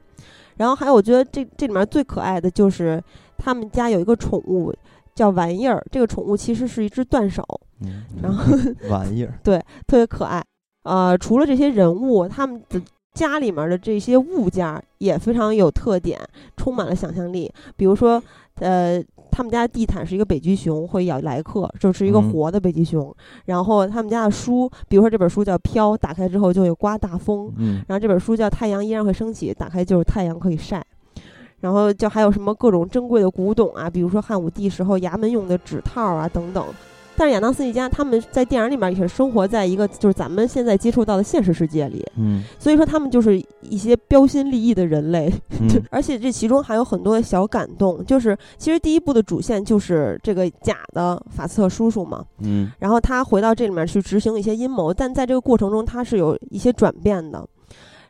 然后还有，我觉得这这里面最可爱的就是他们家有一个宠物叫玩意儿，这个宠物其实是一只断手，嗯，然后玩意儿 对，特别可爱。呃，除了这些人物，他们的家里面的这些物件儿也非常有特点，充满了想象力。比如说，呃，他们家的地毯是一个北极熊会咬来客，就是一个嗯活的北极熊。然后他们家的书，比如说这本书叫《飘》，打开之后就会刮大风。嗯然后这本书叫《太阳依然会升起》，打开就是太阳可以晒。然后就还有什么各种珍贵的古董啊，比如说汉武帝时候衙门用的指套啊等等。但是亚当斯一家他们在电影里面也是生活在一个就是咱们现在接触到的现实世界里，嗯所以说他们就是一些标新立异的人类，嗯而且这其中还有很多的小感动。就是其实第一部的主线就是这个假的法斯特叔叔嘛，嗯然后他回到这里面去执行一些阴谋，但在这个过程中他是有一些转变的。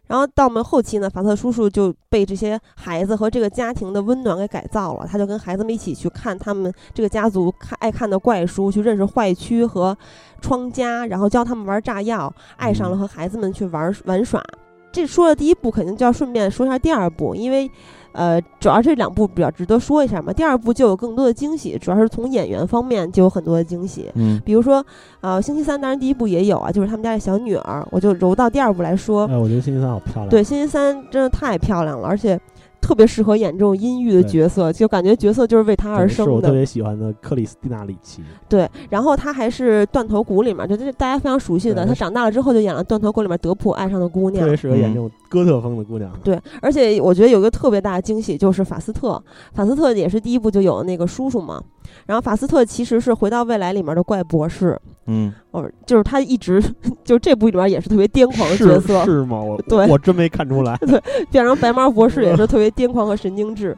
然后到我们后期呢，法特叔叔就被这些孩子和这个家庭的温暖给改造了。他就跟孩子们一起去看他们这个家族看爱看的怪书，去认识坏区和窗家，然后教他们玩炸药，爱上了和孩子们去玩玩耍。这说了第一步，肯定就要顺便说一下第二步，因为，呃，主要这两部比较值得说一下嘛。第二部就有更多的惊喜，主要是从演员方面就有很多的惊喜。嗯比如说，呃，星期三当然第一部也有啊，就是他们家的小女儿，我就揉到第二部来说。哎，我觉得星期三好漂亮。对，星期三真的太漂亮了，而且特别适合演这种阴郁的角色，就感觉角色就是为她而对，是我生的。特别喜欢的克里斯蒂娜里奇。对，然后她还是断头谷里面，就是大家非常熟悉的。对她她长大了之后就演了断头谷里面德普爱上的姑娘特别。适合演嗯这种哥特风的姑娘。对，而且我觉得有一个特别大的惊喜，就是法斯特。法斯特也是第一部就有那个叔叔嘛。然后法斯特其实是《回到未来》里面的怪博士，嗯哦，就是他一直就这部里面也是特别癫狂的角色，是吗？我对我真没看出来。对变成白毛博士也是特别癫狂和神经质。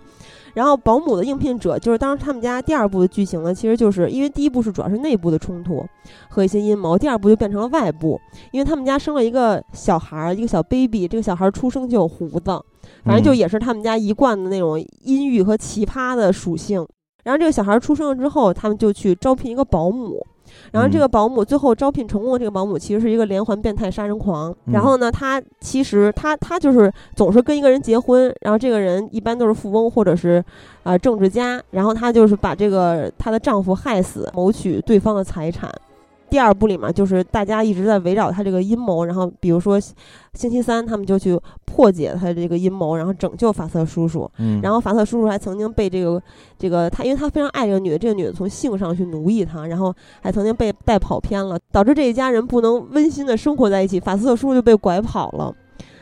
然后保姆的应聘者就是当时他们家第二部的剧情呢，其实就是因为第一部是主要是内部的冲突和一些阴谋，第二部就变成了外部，因为他们家生了一个小孩儿，一个小 baby，这个小孩儿出生就有胡子，反正就嗯也是他们家一贯的那种阴郁和奇葩的属性。然后这个小孩儿出生了之后，他们就去招聘一个保姆。然后这嗯个保姆最后招聘成功的这个保姆其实是一个连环变态杀人狂。嗯然后呢，他其实他他就是总是跟一个人结婚，然后这个人一般都是富翁或者是啊、呃政治家，然后他就是把这个她的丈夫害死，谋取对方的财产。第二部里面就是大家一直在围绕他这个阴谋，然后比如说星期三他们就去破解他这个阴谋，然后拯救法瑟叔叔。嗯，然后法特叔叔还曾经被这个这个他，因为他非常爱这个女的，这个女的从性上去奴役他，然后还曾经被带跑偏了，导致这一家人不能温馨的生活在一起。法斯特叔叔就被拐跑了，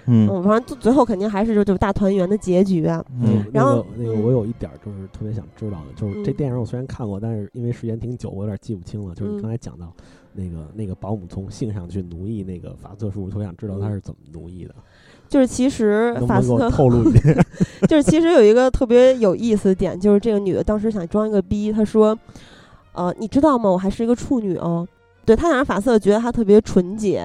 嗯嗯，反正最后肯定还是就就大团圆的结局啊。嗯然后那个那个，嗯我有一点儿就是特别想知道的，就是这嗯电影我虽然看过，但是因为时间挺久，我有点记不清了。就是你嗯刚才讲到那个那个保姆从性上去奴役那个法瑟叔叔，特别想知道他是怎么奴役的，就是其实法斯特透露一点？就是其实有一个特别有意思的点，就是这个女的当时想装一个逼，她说：“呃，你知道吗？我还是一个处女哦。”对她想让法瑟觉得她特别纯洁，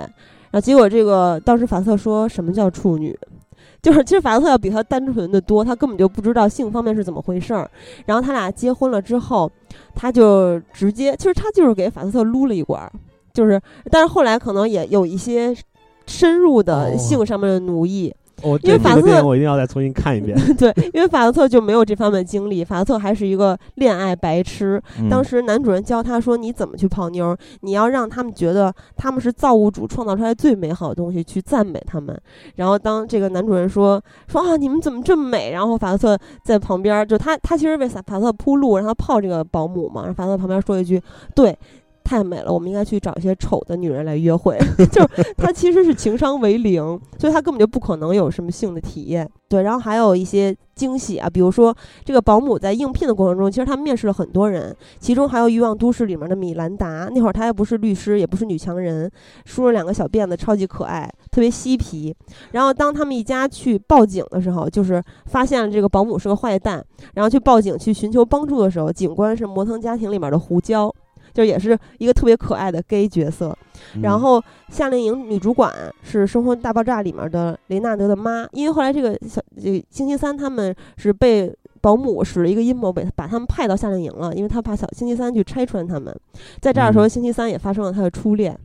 然后结果这个当时法瑟说什么叫处女？就是其实法特要比她单纯的多，她根本就不知道性方面是怎么回事儿。然后他俩结婚了之后，他就直接，其实他就是给法斯特撸了一管儿，就是，但是后来可能也有一些深入的哦性上面的奴役。我因为法特我一定要再重新看一遍。对，因为法特特就没有这方面经历，法特特还是一个恋爱白痴。嗯当时男主人教他说：“你怎么去泡妞儿？你要让他们觉得他们是造物主创造出来最美好的东西，去赞美他们。”然后当这个男主人说：“说啊，你们怎么这么美？”然后法特特在旁边儿，就他他其实为法法特特铺路，让他泡这个保姆嘛。然后法特特旁边说一句：“对。”太美了，我们应该去找一些丑的女人来约会。就是他其实是情商为零，所以他根本就不可能有什么性的体验。对，然后还有一些惊喜啊，比如说这个保姆在应聘的过程中，其实他面试了很多人，其中还有《欲望都市》里面的米兰达。那会儿她还不是律师，也不是女强人，梳了两个小辫子，超级可爱，特别嬉皮。然后当他们一家去报警的时候，就是发现了这个保姆是个坏蛋，然后去报警去寻求帮助的时候，警官是摩登家庭里面的胡椒。就也是一个特别可爱的 gay 角色，嗯然后夏令营女主管是《生活大爆炸》里面的雷纳德的妈，因为后来这个小这星期三他们是被保姆使了一个阴谋，把把他们派到夏令营了，因为他怕小星期三去拆穿他们。在这儿的时候，嗯星期三也发生了他的初恋。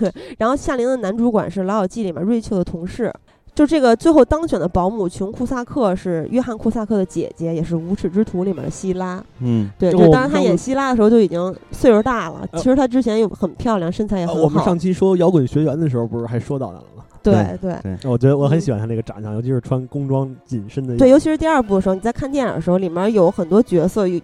对，然后夏令营的男主管是《老友记》里面瑞秋的同事。就这个最后当选的保姆琼库萨克是约翰库萨克的姐姐，也是《无耻之徒》里面的希拉。嗯对，就就当然她演希拉的时候就已经岁数大了。呃其实她之前又很漂亮，身材也很好。呃我们上期说摇滚学员的时候，不是还说到她了吗？对对我觉得我很喜欢他那个长相，尤其是穿工装紧身的。对，尤其是第二部的时候，你在看电影的时候，里面有很多角色，有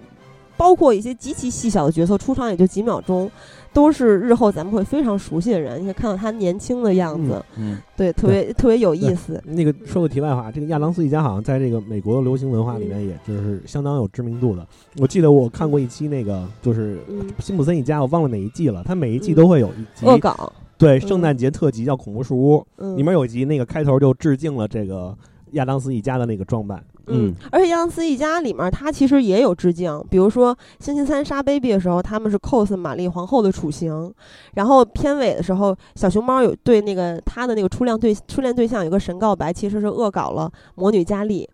包括一些极其细小的角色，出场也就几秒钟，都是日后咱们会非常熟悉的人。你可以看到他年轻的样子，嗯对，特别特别有意思。那个说个题外话，这个亚当斯一家好像在这个美国的流行文化里面，也就是相当有知名度的。我记得我看过一期那个，就是嗯，辛普森一家，我忘了哪一季了。他每一季嗯都会有一集，恶搞，对圣诞节特辑叫《恐怖树屋》，嗯，里面有一集那个开头就致敬了这个亚当斯一家的那个装扮。嗯，而且杨紫一家里面，他其实也有致敬，比如说星期三杀 baby 的时候，他们是 cos 玛丽皇后的处刑，然后片尾的时候，小熊猫有对那个他的那个初恋对初恋对象有个神告白，其实是恶搞了魔女佳丽。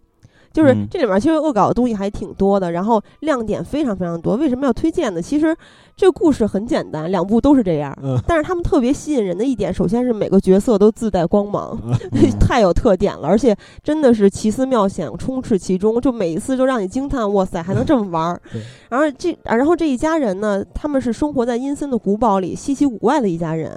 就是嗯这里面其实恶搞的东西还挺多的，然后亮点非常非常多。为什么要推荐呢？其实这个故事很简单，两部都是这样，嗯但是他们特别吸引人的一点，首先是每个角色都自带光芒，嗯 太有特点了，而且真的是奇思妙想，充斥其中，就每一次就让你惊叹，哇塞，还能这么玩儿对。然后这，然后这一家人呢，他们是生活在阴森的古堡里，稀奇古怪的一家人，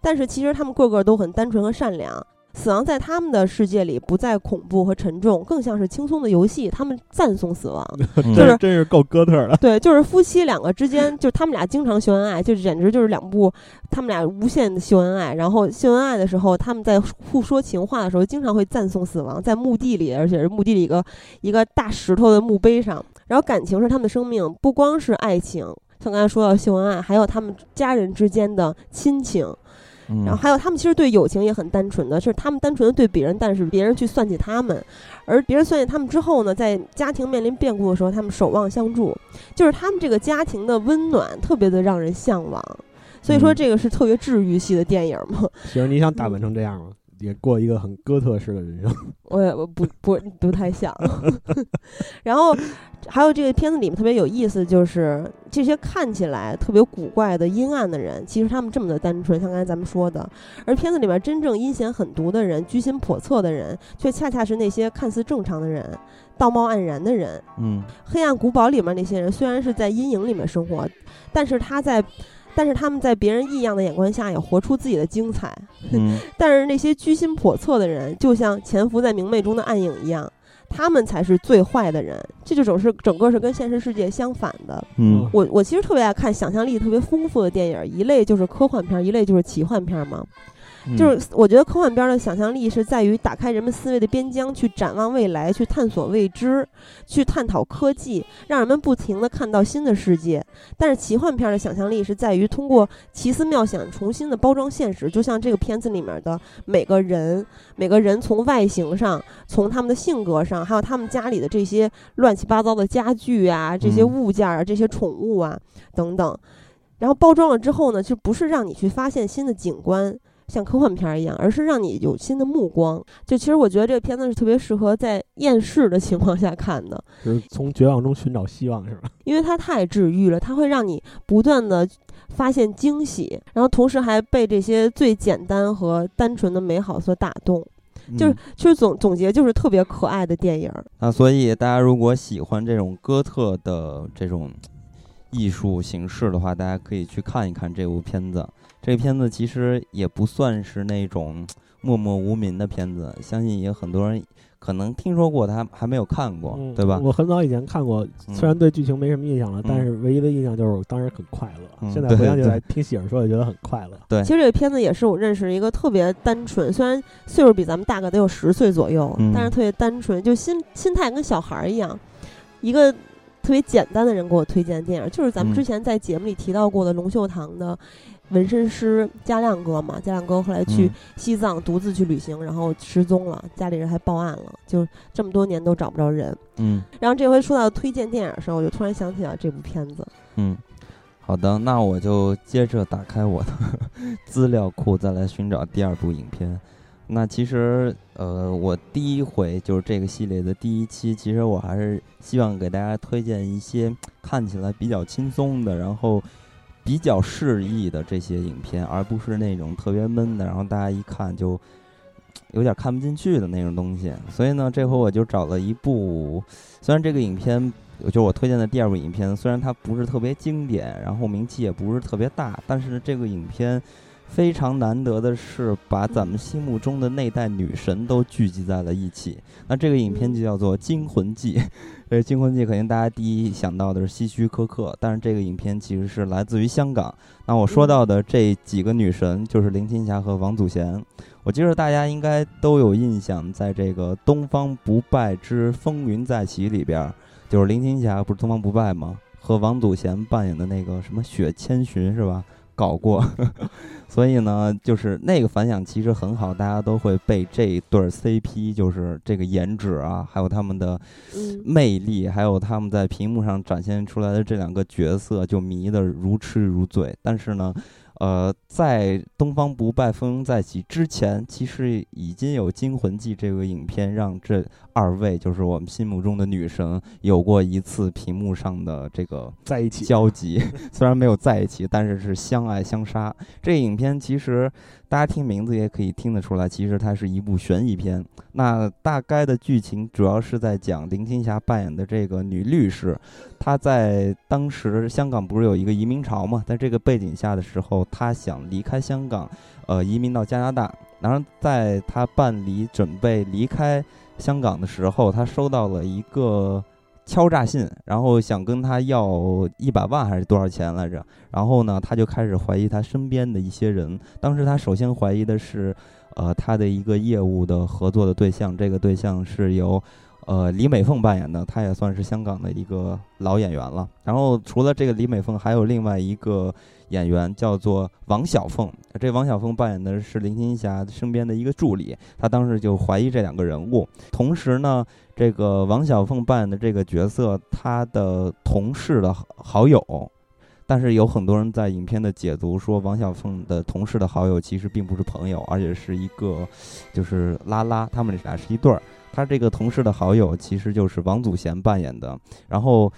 但是其实他们个个都很单纯和善良。死亡在他们的世界里不再恐怖和沉重，更像是轻松的游戏。他们赞颂死亡，嗯就是真真是够哥特的。对，就是夫妻两个之间，就他们俩经常秀恩爱，就简直就是两部他们俩无限的秀恩爱。然后秀恩爱的时候，他们在互说情话的时候，经常会赞颂死亡，在墓地里，而且是墓地里一个一个大石头的墓碑上。然后感情是他们的生命，不光是爱情，像刚才说到秀恩爱，还有他们家人之间的亲情。嗯然后还有他们其实对友情也很单纯的，是他们单纯的对别人，但是别人去算计他们，而别人算计他们之后呢，在家庭面临变故的时候，他们守望相助，就是他们这个家庭的温暖特别的让人向往。所以说嗯这个是特别治愈系的电影嘛，其实你想打扮成这样吗？也过一个很哥特式的人生。我也我不不不太想。然后还有这个片子里面特别有意思，就是这些看起来特别古怪的阴暗的人，其实他们这么的单纯，像刚才咱们说的。而片子里面真正阴险狠毒的人、居心叵测的人，却恰恰是那些看似正常的人、道貌岸然的人。嗯黑暗古堡里面那些人虽然是在阴影里面生活，但是他在。但是他们在别人异样的眼光下也活出自己的精彩，嗯但是那些居心叵测的人，就像潜伏在明媚中的暗影一样，他们才是最坏的人。这就整是整个是跟现实世界相反的。嗯我我其实特别爱看想象力特别丰富的电影，一类就是科幻片，一类就是奇幻片嘛。嗯就是我觉得科幻片的想象力是在于打开人们思维的边疆，去展望未来，去探索未知，去探讨科技，让人们不停的看到新的世界。但是奇幻片的想象力是在于通过奇思妙想重新的包装现实，就像这个片子里面的每个人，每个人从外形上，从他们的性格上，还有他们家里的这些乱七八糟的家具啊，这些嗯物件啊，这些宠物啊等等。然后包装了之后呢，就不是让你去发现新的景观，像科幻片儿一样，而是让你有新的目光。就其实我觉得这个片子是特别适合在厌世的情况下看的，就是从绝望中寻找希望，是吧？因为它太治愈了，它会让你不断的发现惊喜，然后同时还被这些最简单和单纯的美好所打动。就是嗯其实总总结就是特别可爱的电影儿。啊，所以大家如果喜欢这种哥特的这种艺术形式的话，大家可以去看一看这部片子。这个片子其实也不算是那种默默无名的片子，相信也有很多人可能听说过，他还没有看过，嗯对吧？我很早以前看过，嗯虽然对剧情没什么印象了，但嗯是唯一的印象就是我当时很快乐。嗯现在回想起来，听喜儿说也觉得很快乐。对其实这个片子也是我认识一个特别单纯，虽然岁数比咱们大个得有十岁左右，嗯但是特别单纯，就心心态跟小孩儿一样。一个特别简单的人给我推荐的电影，就是咱们嗯之前在节目里提到过的龙秀堂的纹身师加亮哥嘛。加亮哥后来去嗯西藏独自去旅行，然后失踪了，家里人还报案了，就这么多年都找不着人。嗯然后这回说到推荐电影的时候，我就突然想起了这部片子。嗯，好的，那我就接着打开我的 资料库，再来寻找第二部影片。那其实，呃，我第一回就是这个系列的第一期，其实我还是希望给大家推荐一些看起来比较轻松的，然后比较适意的这些影片，而不是那种特别闷的，然后大家一看就有点看不进去的那种东西。所以呢，这回我就找了一部，虽然这个影片就是我推荐的第二部影片，虽然它不是特别经典，然后名气也不是特别大，但是这个影片非常难得的是把咱们心目中的那代女神都聚集在了一起。那这个影片就叫做《惊魂记》。这《惊魂记》肯定大家第一想到的是希区柯克，但是这个影片其实是来自于香港。那我说到的这几个女神就是林青霞和王祖贤。我记得大家应该都有印象，在这个《东方不败之风云再起》里边儿。就是林青霞不是东方不败吗？和王祖贤扮演的那个什么雪千寻是吧？搞过，所以呢，就是那个反响其实很好，大家都会被这对儿 CP，就是这个颜值啊，还有他们的嗯魅力，还有他们在屏幕上展现出来的这两个角色，就迷得如痴如醉。但是呢，呃，在《东方不败风云再起》之前，其实已经有《惊魂记》这个影片，让这二位就是我们心目中的女神有过一次屏幕上的这个在一起，交集，虽然没有在一起，但是是相爱相杀。这个影片其实大家听名字也可以听得出来，其实它是一部悬疑片。那大概的剧情主要是在讲林青霞扮演的这个女律师，她在当时香港不是有一个移民潮嘛，在这个背景下的时候，她想离开香港，呃，移民到加拿大。然后在她办理准备离开香港的时候，她收到了一个敲诈信，然后想跟他要一百万还是多少钱来着？然后呢，他就开始怀疑他身边的一些人。当时他首先怀疑的是，呃，他的一个业务的合作的对象，这个对象是由呃李美凤扮演的，她也算是香港的一个老演员了。然后除了这个李美凤，还有另外一个演员叫做王小凤，这王小凤扮演的是林青霞身边的一个助理，她当时就怀疑这两个人物。同时呢，这个王小凤扮演的这个角色，她的同事的好好友，但是有很多人在影片的解读说，王小凤的同事的好友其实并不是朋友，而且是一个就是拉拉，他们俩是一对儿。他这个同事的好友其实就是王祖贤扮演的，然后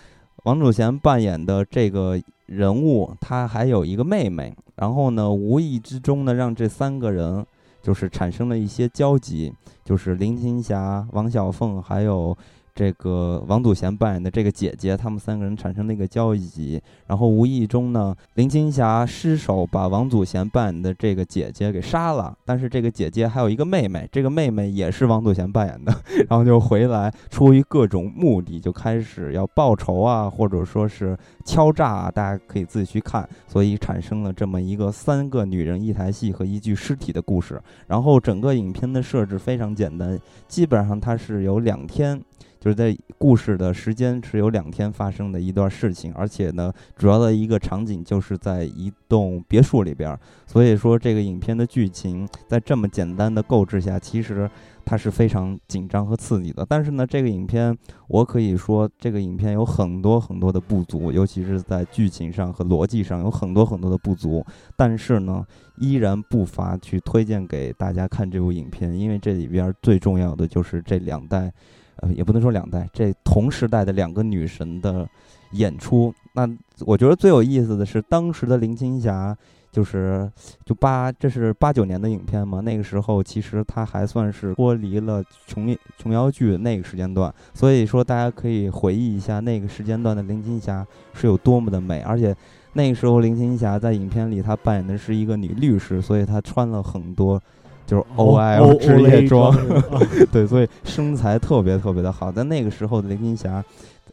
王祖贤扮演的这个人物，他还有一个妹妹，然后呢，无意之中呢，让这三个人就是产生了一些交集，就是林青霞、王小凤还有这个王祖贤扮演的这个姐姐，他们三个人产生了一个交集，然后无意中呢，林青霞失手把王祖贤扮演的这个姐姐给杀了，但是这个姐姐还有一个妹妹，这个妹妹也是王祖贤扮演的，然后就回来，出于各种目的，就开始要报仇啊，或者说是敲诈啊，大家可以自己去看，所以产生了这么一个三个女人一台戏和一具尸体的故事。然后整个影片的设置非常简单，基本上它是有两天。就是在故事的时间是有两天发生的一段事情，而且呢，主要的一个场景就是在一栋别墅里边，所以说这个影片的剧情在这么简单的构置下，其实它是非常紧张和刺激的。但是呢，这个影片我可以说，这个影片有很多很多的不足，尤其是在剧情上和逻辑上有很多很多的不足。但是呢，依然不乏去推荐给大家看这部影片，因为这里边最重要的就是这两代。呃，也不能说两代，这同时代的两个女神的演出。那我觉得最有意思的是，当时的林青霞就是就八这是八九年的影片嘛，那个时候其实她还算是脱离了琼琼瑶剧那个时间段，所以说大家可以回忆一下那个时间段的林青霞是有多么的美，而且那个时候林青霞在影片里她扮演的是一个女律师，所以她穿了很多就是 OL 职业装，对，所以身材特别特别的好。在那个时候的林青霞，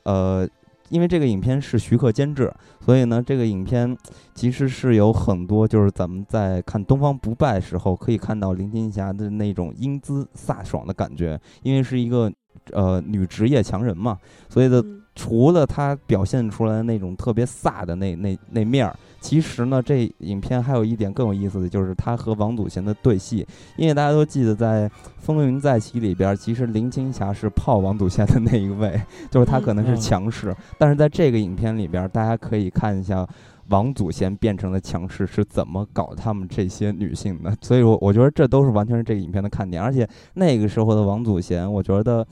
呃。因为这个影片是徐克监制，所以呢，这个影片其实是有很多，就是咱们在看《东方不败》时候可以看到林青霞的那种英姿飒爽的感觉，因为是一个呃女职业强人嘛，所以的除了她表现出来那种特别飒的那那那面儿。其实呢，这影片还有一点更有意思的就是他和王祖贤的对戏，因为大家都记得在《风云再起》里边，其实林青霞是泡王祖贤的那一位，就是他可能是强势，但是在这个影片里边，大家可以看一下王祖贤变成了强势是怎么搞他们这些女性的，所以我我觉得这都是完全是这个影片的看点，而且那个时候的王祖贤，我觉得。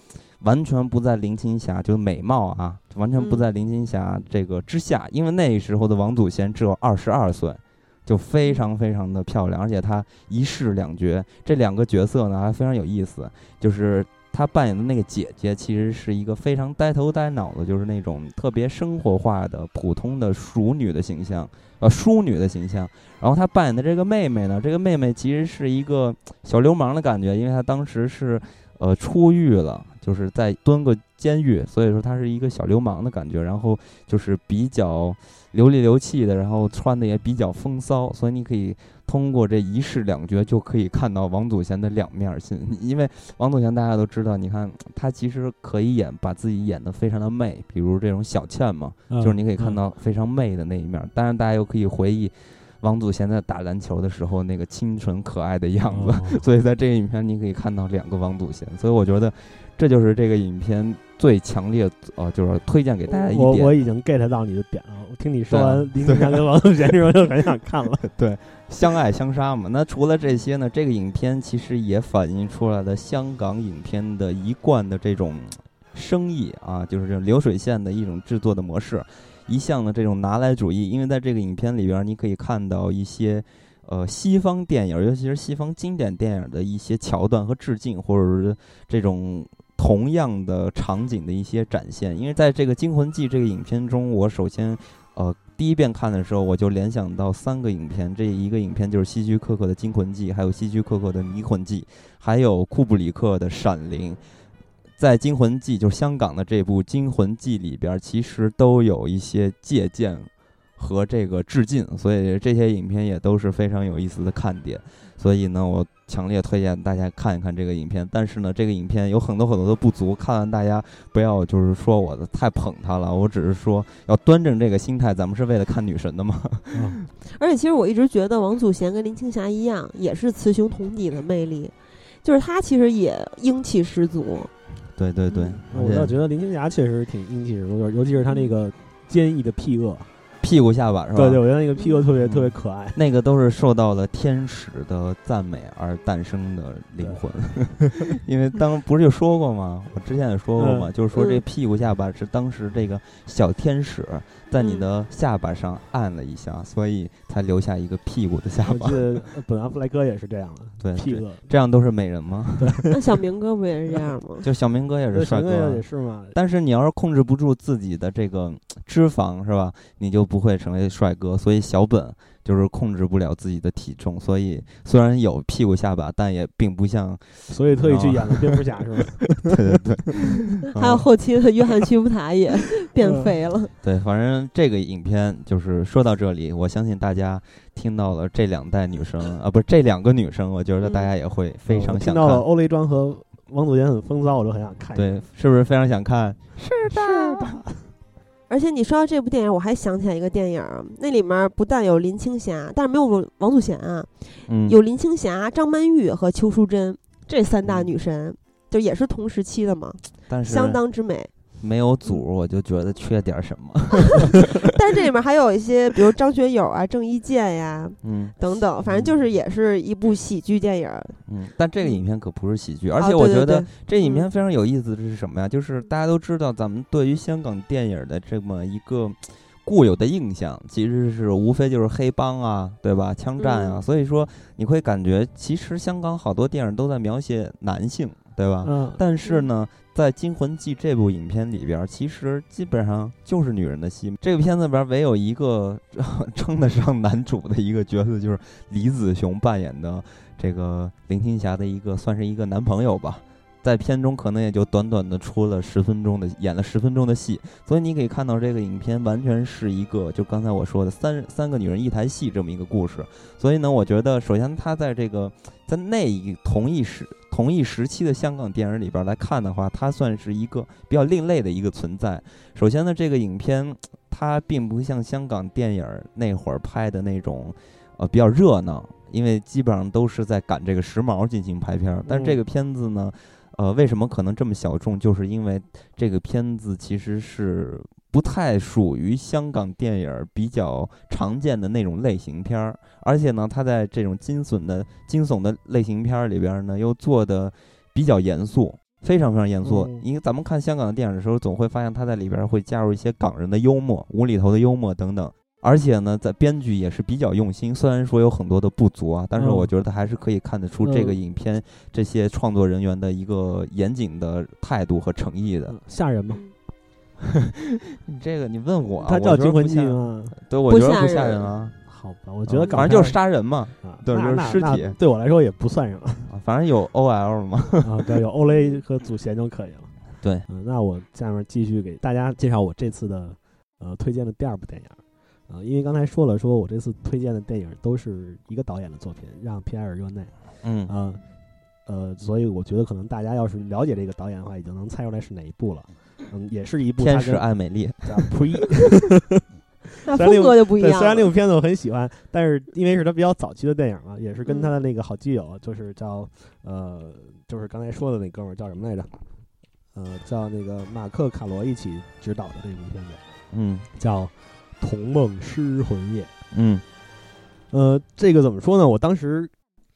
完全不在林青霞，就是美貌啊，完全不在林青霞这个之下。因为那时候的王祖贤只有二十二岁，就非常非常的漂亮，而且她一饰两角，这两个角色呢还非常有意思。就是她扮演的那个姐姐，其实是一个非常呆头呆脑的，就是那种特别生活化的普通的熟女的形象，呃，淑女的形象。然后她扮演的这个妹妹呢，这个妹妹其实是一个小流氓的感觉，因为她当时是呃出狱了。就是在蹲个监狱，所以说他是一个小流氓的感觉，然后就是比较流里流气的，然后穿的也比较风骚，所以你可以通过这一式两绝就可以看到王祖贤的两面性。因为王祖贤大家都知道，你看他其实可以演把自己演得非常的媚，比如这种小倩嘛，就是你可以看到非常媚的那一面。当然，大家又可以回忆。王祖贤在打篮球的时候那个清纯可爱的样子，所以在这个影片你可以看到两个王祖贤，所以我觉得这就是这个影片最强烈呃，就是推荐给大家一点。我我已经 get 到你的点了，我听你说完林青霞跟王祖贤之后就很想看了。对，相爱相杀嘛。那除了这些呢，这个影片其实也反映出来了香港影片的一贯的这种生意啊，就是这种流水线的一种制作的模式。一向的这种拿来主义，因为在这个影片里边，你可以看到一些，呃，西方电影，尤其是西方经典电影的一些桥段和致敬，或者是这种同样的场景的一些展现。因为在这个《惊魂记》这个影片中，我首先，呃，第一遍看的时候，我就联想到三个影片，这一个影片就是希区柯克的《惊魂记》，还有希区柯克的《迷魂记》，还有库布里克的《闪灵》。在《惊魂记》就是香港的这部《惊魂记》里边，其实都有一些借鉴和这个致敬，所以这些影片也都是非常有意思的看点。所以呢，我强烈推荐大家看一看这个影片。但是呢，这个影片有很多很多的不足，看完大家不要就是说我的太捧他了。我只是说要端正这个心态，咱们是为了看女神的嘛。而且其实我一直觉得王祖贤跟林青霞一样，也是雌雄同体的魅力，就是她其实也英气十足。对对对，我倒觉得林青霞确实挺英气十足，尤其是她那个坚毅的屁颚。屁股下巴是吧？对对，我觉得那个屁股特别特别可爱。那个都是受到了天使的赞美而诞生的灵魂，因为当不是就说过吗？我之前也说过嘛，就是说这屁股下巴是当时这个小天使在你的下巴上按了一下，所以才留下一个屁股的下巴。我记得本阿弗莱哥也是这样的，对，屁股这样都是美人吗？对，那小明哥不也是这样吗？就小明哥也是帅哥，也是嘛。但是你要是控制不住自己的这个脂肪，是吧？你就不会成为帅哥，所以小本就是控制不了自己的体重，所以虽然有屁股下巴，但也并不像，所以特意去演了蝙蝠侠，是吧？对 对对，还有后期的约翰·屈福塔也变肥了。对，反正这个影片就是说到这里，我相信大家听到了这两代女生啊，不是这两个女生，我觉得大家也会非常想看。听到了欧雷庄和王祖贤很风骚，我就很想看。对，是不是非常想看？是的。而且你说到这部电影，我还想起来一个电影，那里面不但有林青霞，但是没有王祖贤啊，有林青霞、张曼玉和邱淑贞这三大女神，就也是同时期的嘛，相当之美。没有组，我就觉得缺点什么。但是这里面还有一些，比如张学友啊、郑伊健呀，嗯，等等，反正就是也是一部喜剧电影。嗯，但这个影片可不是喜剧，而且我觉得这影片非常有意思的是什么呀？就是大家都知道，咱们对于香港电影的这么一个。固有的印象其实是无非就是黑帮啊，对吧？枪战啊，嗯所以说你会感觉其实香港好多电影都在描写男性，对吧？嗯，但是呢，在《惊魂记》这部影片里边儿，其实基本上就是女人的戏。这个片子里边儿唯有一个 称得上男主的一个角色，就是李子雄扮演的这个林青霞的一个算是一个男朋友吧。在片中可能也就短短的出了十分钟的，演了十分钟的戏，所以你可以看到这个影片完全是一个，就刚才我说的三三个女人一台戏这么一个故事。所以呢，我觉得首先他在这个在那一同一时同一时期的香港电影里边来看的话，它算是一个比较另类的一个存在。首先呢，这个影片它并不像香港电影那会儿拍的那种，呃，比较热闹，因为基本上都是在赶这个时髦进行拍片儿。但是这个片子呢，呃，为什么可能这么小众？就是因为这个片子其实是不太属于香港电影儿比较常见的那种类型片儿，而且呢，它在这种惊悚的惊悚的类型片儿里边儿呢，又做的比较严肃。非常非常严肃，嗯因为咱们看香港的电影的时候，总会发现它在里边儿会加入一些港人的幽默、无厘头的幽默等等。而且呢，在编剧也是比较用心，虽然说有很多的不足啊，但是嗯我觉得还是可以看得出这个嗯影片这些创作人员的一个严谨的态度和诚意的。嗯吓人吗？你这个你问我啊，它我觉得叫惊魂记不吓？吗？对，我觉得不吓人人啊。好吧，我觉得啊反正就是杀人嘛，啊，对就是尸体对我来说也不算什么啊反正有 OL 嘛。啊，对，有欧雷和祖贤就可以了。对，嗯，那我下面继续给大家介绍我这次的呃推荐的第二部电影。啊，因为刚才说了，说我这次推荐的电影都是一个导演的作品，让皮埃尔·热内。嗯啊，呃，所以我觉得可能大家要是了解这个导演的话，已经能猜出来是哪一部了。嗯，也是一部天使爱美丽，叫 Pre，那虽然那风格就不一对，样虽然那。部片子我很喜欢，但是因为是他比较早期的电影嘛，也是跟他嗯的那个好基友，就是叫呃，就是刚才说的那哥们儿叫什么来着？呃，叫那个马克·卡罗一起执导的这部片子，嗯叫《童梦失魂夜》。嗯呃，这个怎么说呢？我当时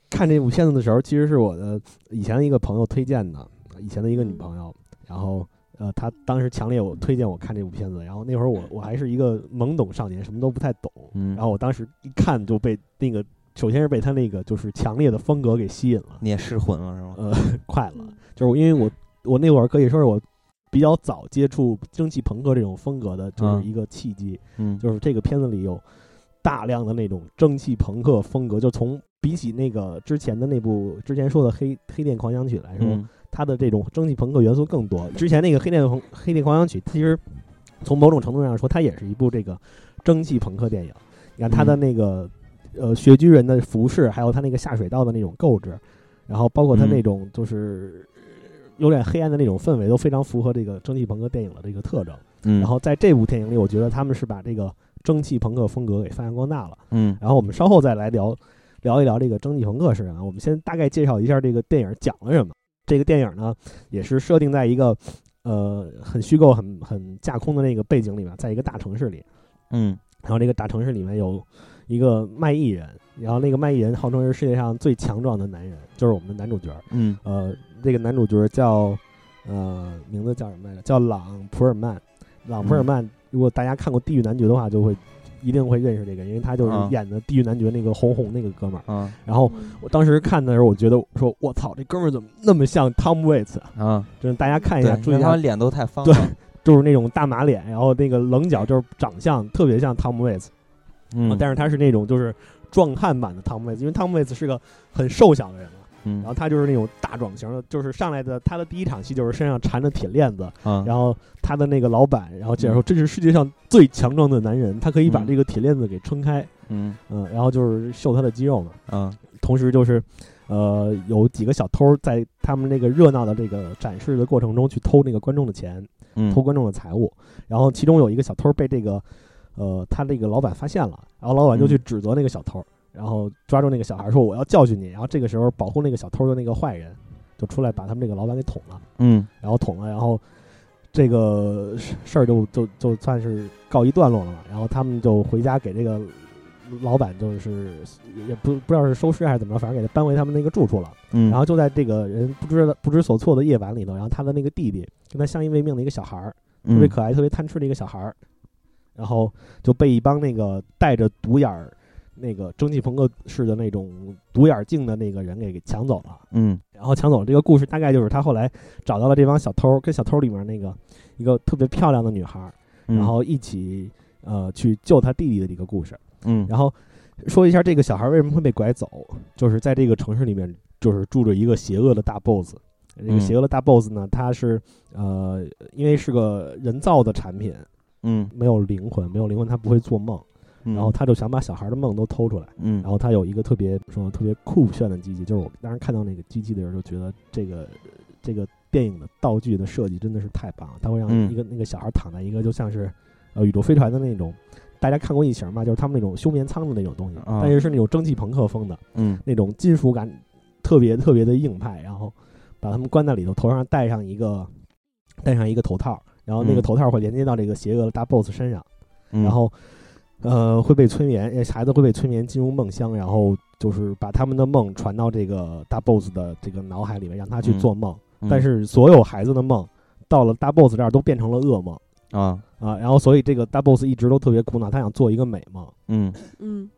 看这部片子的时候，其实是我的以前的一个朋友推荐的，以前的一个女朋友，然后呃，她当时强烈我推荐我看这部片子，然后那会儿我我还是一个懵懂少年，什么都不太懂，嗯，然后我当时一看就被那个，首先是被他那个就是强烈的风格给吸引了，你也失魂了是吗？呃，快了，嗯就是因为我我那会儿可以说是我比较早接触蒸汽朋克这种风格的，就嗯是一个契机。嗯，就是这个片子里有大量的那种蒸汽朋克风格，就从比起那个之前的那部之前说的黑黑店狂想曲来说，嗯它的这种蒸汽朋克元素更多。之前那个黑店朋黑店狂想曲，其实从某种程度上说，它也是一部这个蒸汽朋克电影。你看它的嗯那个、呃穴居人的服饰，还有它那个下水道的那种构置，然后包括它嗯那种就是。有点黑暗的那种氛围，都非常符合这个蒸汽朋克电影的这个特征。嗯，然后在这部电影里，我觉得他们是把这个蒸汽朋克风格给发扬光大了。嗯然后我们稍后再来聊聊一聊这个蒸汽朋克是什么。我们先大概介绍一下这个电影讲了什么。这个电影呢，也是设定在一个呃很虚构、很很架空的那个背景里面，在一个大城市里。嗯然后这个大城市里面有一个卖艺人，然后那个卖艺人号称是世界上最强壮的男人，就是我们的男主角。嗯呃，这个男主角叫呃名字叫什么来着？叫朗普尔曼。朗普尔曼，如果大家看过《地狱男爵》的话，就会一定会认识这个，因为他就是啊演的《地狱男爵》那个红红那个哥们儿。啊然后我当时看的时候，我觉得说，我操，这哥们儿怎么那么像 Tom Waits？啊啊，就是大家看一下，，注意一下他，脸都太方对。就是那种大马脸，然后那个棱角，就是长相特别像 Tom Waits，、嗯，但是他是那种就是壮汉版的 Tom Waits，因为 Tom Waits 是个很瘦小的人嘛。嗯，然后他就是那种大壮型的，就是上来的他的第一场戏就是身上缠着铁链子，啊，然后他的那个老板，然后介绍说这是世界上最强壮的男人，他可以把嗯。这个铁链子给撑开，嗯。嗯，然后就是秀他的肌肉嘛，嗯同时就是，呃，有几个小偷在他们那个热闹的这个展示的过程中去偷那个观众的钱，嗯，偷观众的财物，然后其中有一个小偷被这个，呃，他这个老板发现了，然后老板就去嗯。指责那个小偷，然后抓住那个小孩说我要教训你，然后这个时候保护那个小偷的那个坏人就出来把他们这个老板给捅了，嗯。然后捅了，然后这个事事儿就就就算是告一段落了嘛，然后他们就回家给这个老板就是也不不知道是收尸还是怎么着，反正给他搬回他们那个住处了。嗯，然后就在这个人不知不知所措的夜晚里头，然后他的那个弟弟跟他相依为命的一个小孩儿，特别嗯可爱、特别贪吃的一个小孩儿，然后就被一帮那个戴着独眼儿、那个蒸汽朋克式的那种独眼镜的那个人给给抢走了。嗯然后抢走了这个故事大概就是他后来找到了这帮小偷，跟小偷里面那个一个特别漂亮的女孩然后一起呃去救他弟弟的一个故事。嗯，然后说一下这个小孩为什么会被拐走，就是在这个城市里面，就是住着一个邪恶的大 boss。这个嗯邪恶的大 boss 呢，他是呃，因为是个人造的产品，嗯。没有灵魂，没有灵魂，他不会做梦，嗯，然后他就想把小孩的梦都偷出来。嗯，然后他有一个特别说特别酷炫的机器，就是我当时看到那个机器的时候，就觉得这个这个电影的道具的设计真的是太棒了。它会让嗯。一个、那个小孩躺在一个就像是呃宇宙飞船的那种，大家看过异形嘛，就是他们那种休眠舱的那种东西，啊。但是是那种蒸汽朋克风的嗯。那种金属感特别特别的硬派，然后把他们关在里头，头上戴上一个戴上一个头套，然后那个嗯。头套会连接到这个邪恶的大 boss 身上。嗯，然后呃会被催眠，呃孩子会被催眠进入梦乡，然后就是把他们的梦传到这个大 boss 的这个脑海里面，让他去嗯。做梦。嗯。但是所有孩子的梦到了大 boss 这儿都变成了噩梦啊，啊，然后所以这个大 boss 一直都特别苦恼，他想做一个美梦，嗯。嗯。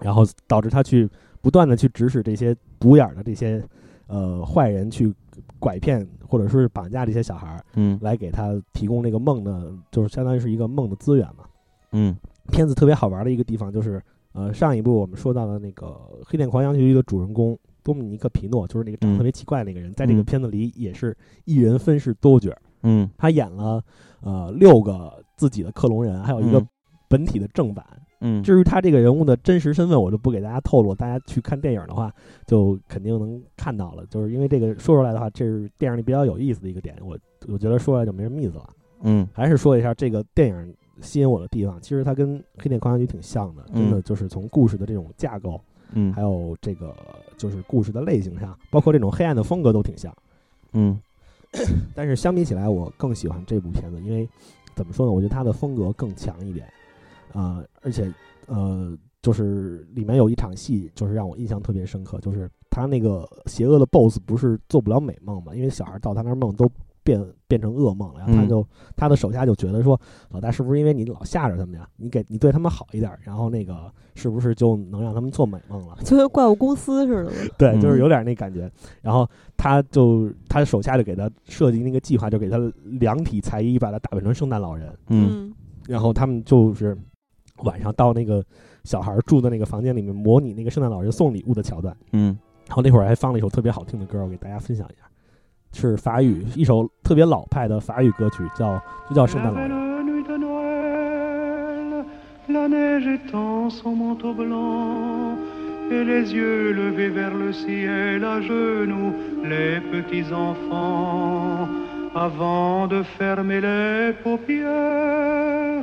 然后导致他去不断的去指使这些独眼儿的这些呃坏人去拐骗或者是绑架这些小孩儿，嗯来给他提供这个梦的，就是相当于是一个梦的资源嘛。嗯片子特别好玩的一个地方就是，呃，上一部我们说到的那个《黑店狂想曲》的主人公多米尼克·皮诺，就是那个长得嗯特别奇怪的那个人，在这个嗯片子里也是一人分饰多角。嗯他演了呃六个自己的克隆人，还有一个嗯本体的正版。嗯，至于他这个人物的真实身份，我就不给大家透露，大家去看电影的话，就肯定能看到了。就是因为这个说出来的话，这是电影里比较有意思的一个点，我我觉得说出来就没什么意思了。嗯还是说一下这个电影吸引我的地方，其实它跟《黑店狂想曲》挺像的，真的嗯就是从故事的这种架构，嗯还有这个就是故事的类型上，包括这种黑暗的风格都挺像。嗯但是相比起来，我更喜欢这部片子，因为怎么说呢？我觉得它的风格更强一点，啊、而且呃，就是里面有一场戏，就是让我印象特别深刻，就是他那个邪恶的 BOSS 不是做不了美梦嘛，因为小孩到他那儿梦都变变成噩梦了，然后他嗯就、他的手下就觉得说，老大是不是因为你老吓着他们呀？你给你对他们好一点，然后那个是不是就能让他们做美梦了？就跟怪物公司似的嘛。对，就是嗯有点那感觉。然后他就他手下就给他设计那个计划，就给他量体裁衣，把他打扮成圣诞老人。嗯然后他们就是晚上到那个小孩住的那个房间里面，模拟那个圣诞老人送礼物的桥段。嗯然后那会儿还放了一首特别好听的歌，我给大家分享一下，是法语一首特别老派的法语歌曲，叫就叫《圣诞老人》。La nuit de Noël, la neige étend son manteau blanc et les yeux levés vers le ciel à genoux, les petits enfants, avant de fermer les paupières,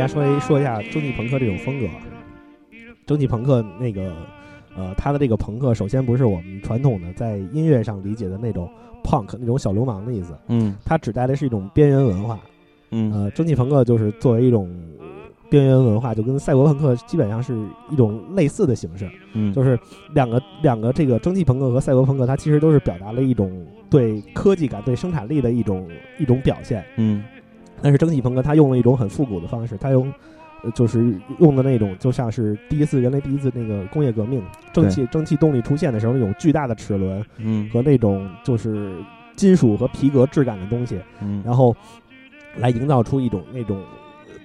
家说一说一下蒸汽朋克这种风格。蒸汽朋克那个，呃，它的这个朋克，首先不是我们传统的在音乐上理解的那种 punk 那种小流氓的意思，嗯它指代的是一种边缘文化。嗯呃，蒸汽朋克就是作为一种边缘文化，就跟赛博朋克基本上是一种类似的形式，嗯，就是两个两个这个蒸汽朋克和赛博朋克，它其实都是表达了一种对科技感、对生产力的一种一种表现。嗯但是蒸汽朋克它用了一种很复古的方式，它用呃就是用的那种就像是第一次人类第一次那个工业革命，蒸汽蒸汽动力出现的时候那种巨大的齿轮嗯和那种就是金属和皮革质感的东西，嗯，然后来营造出一种那种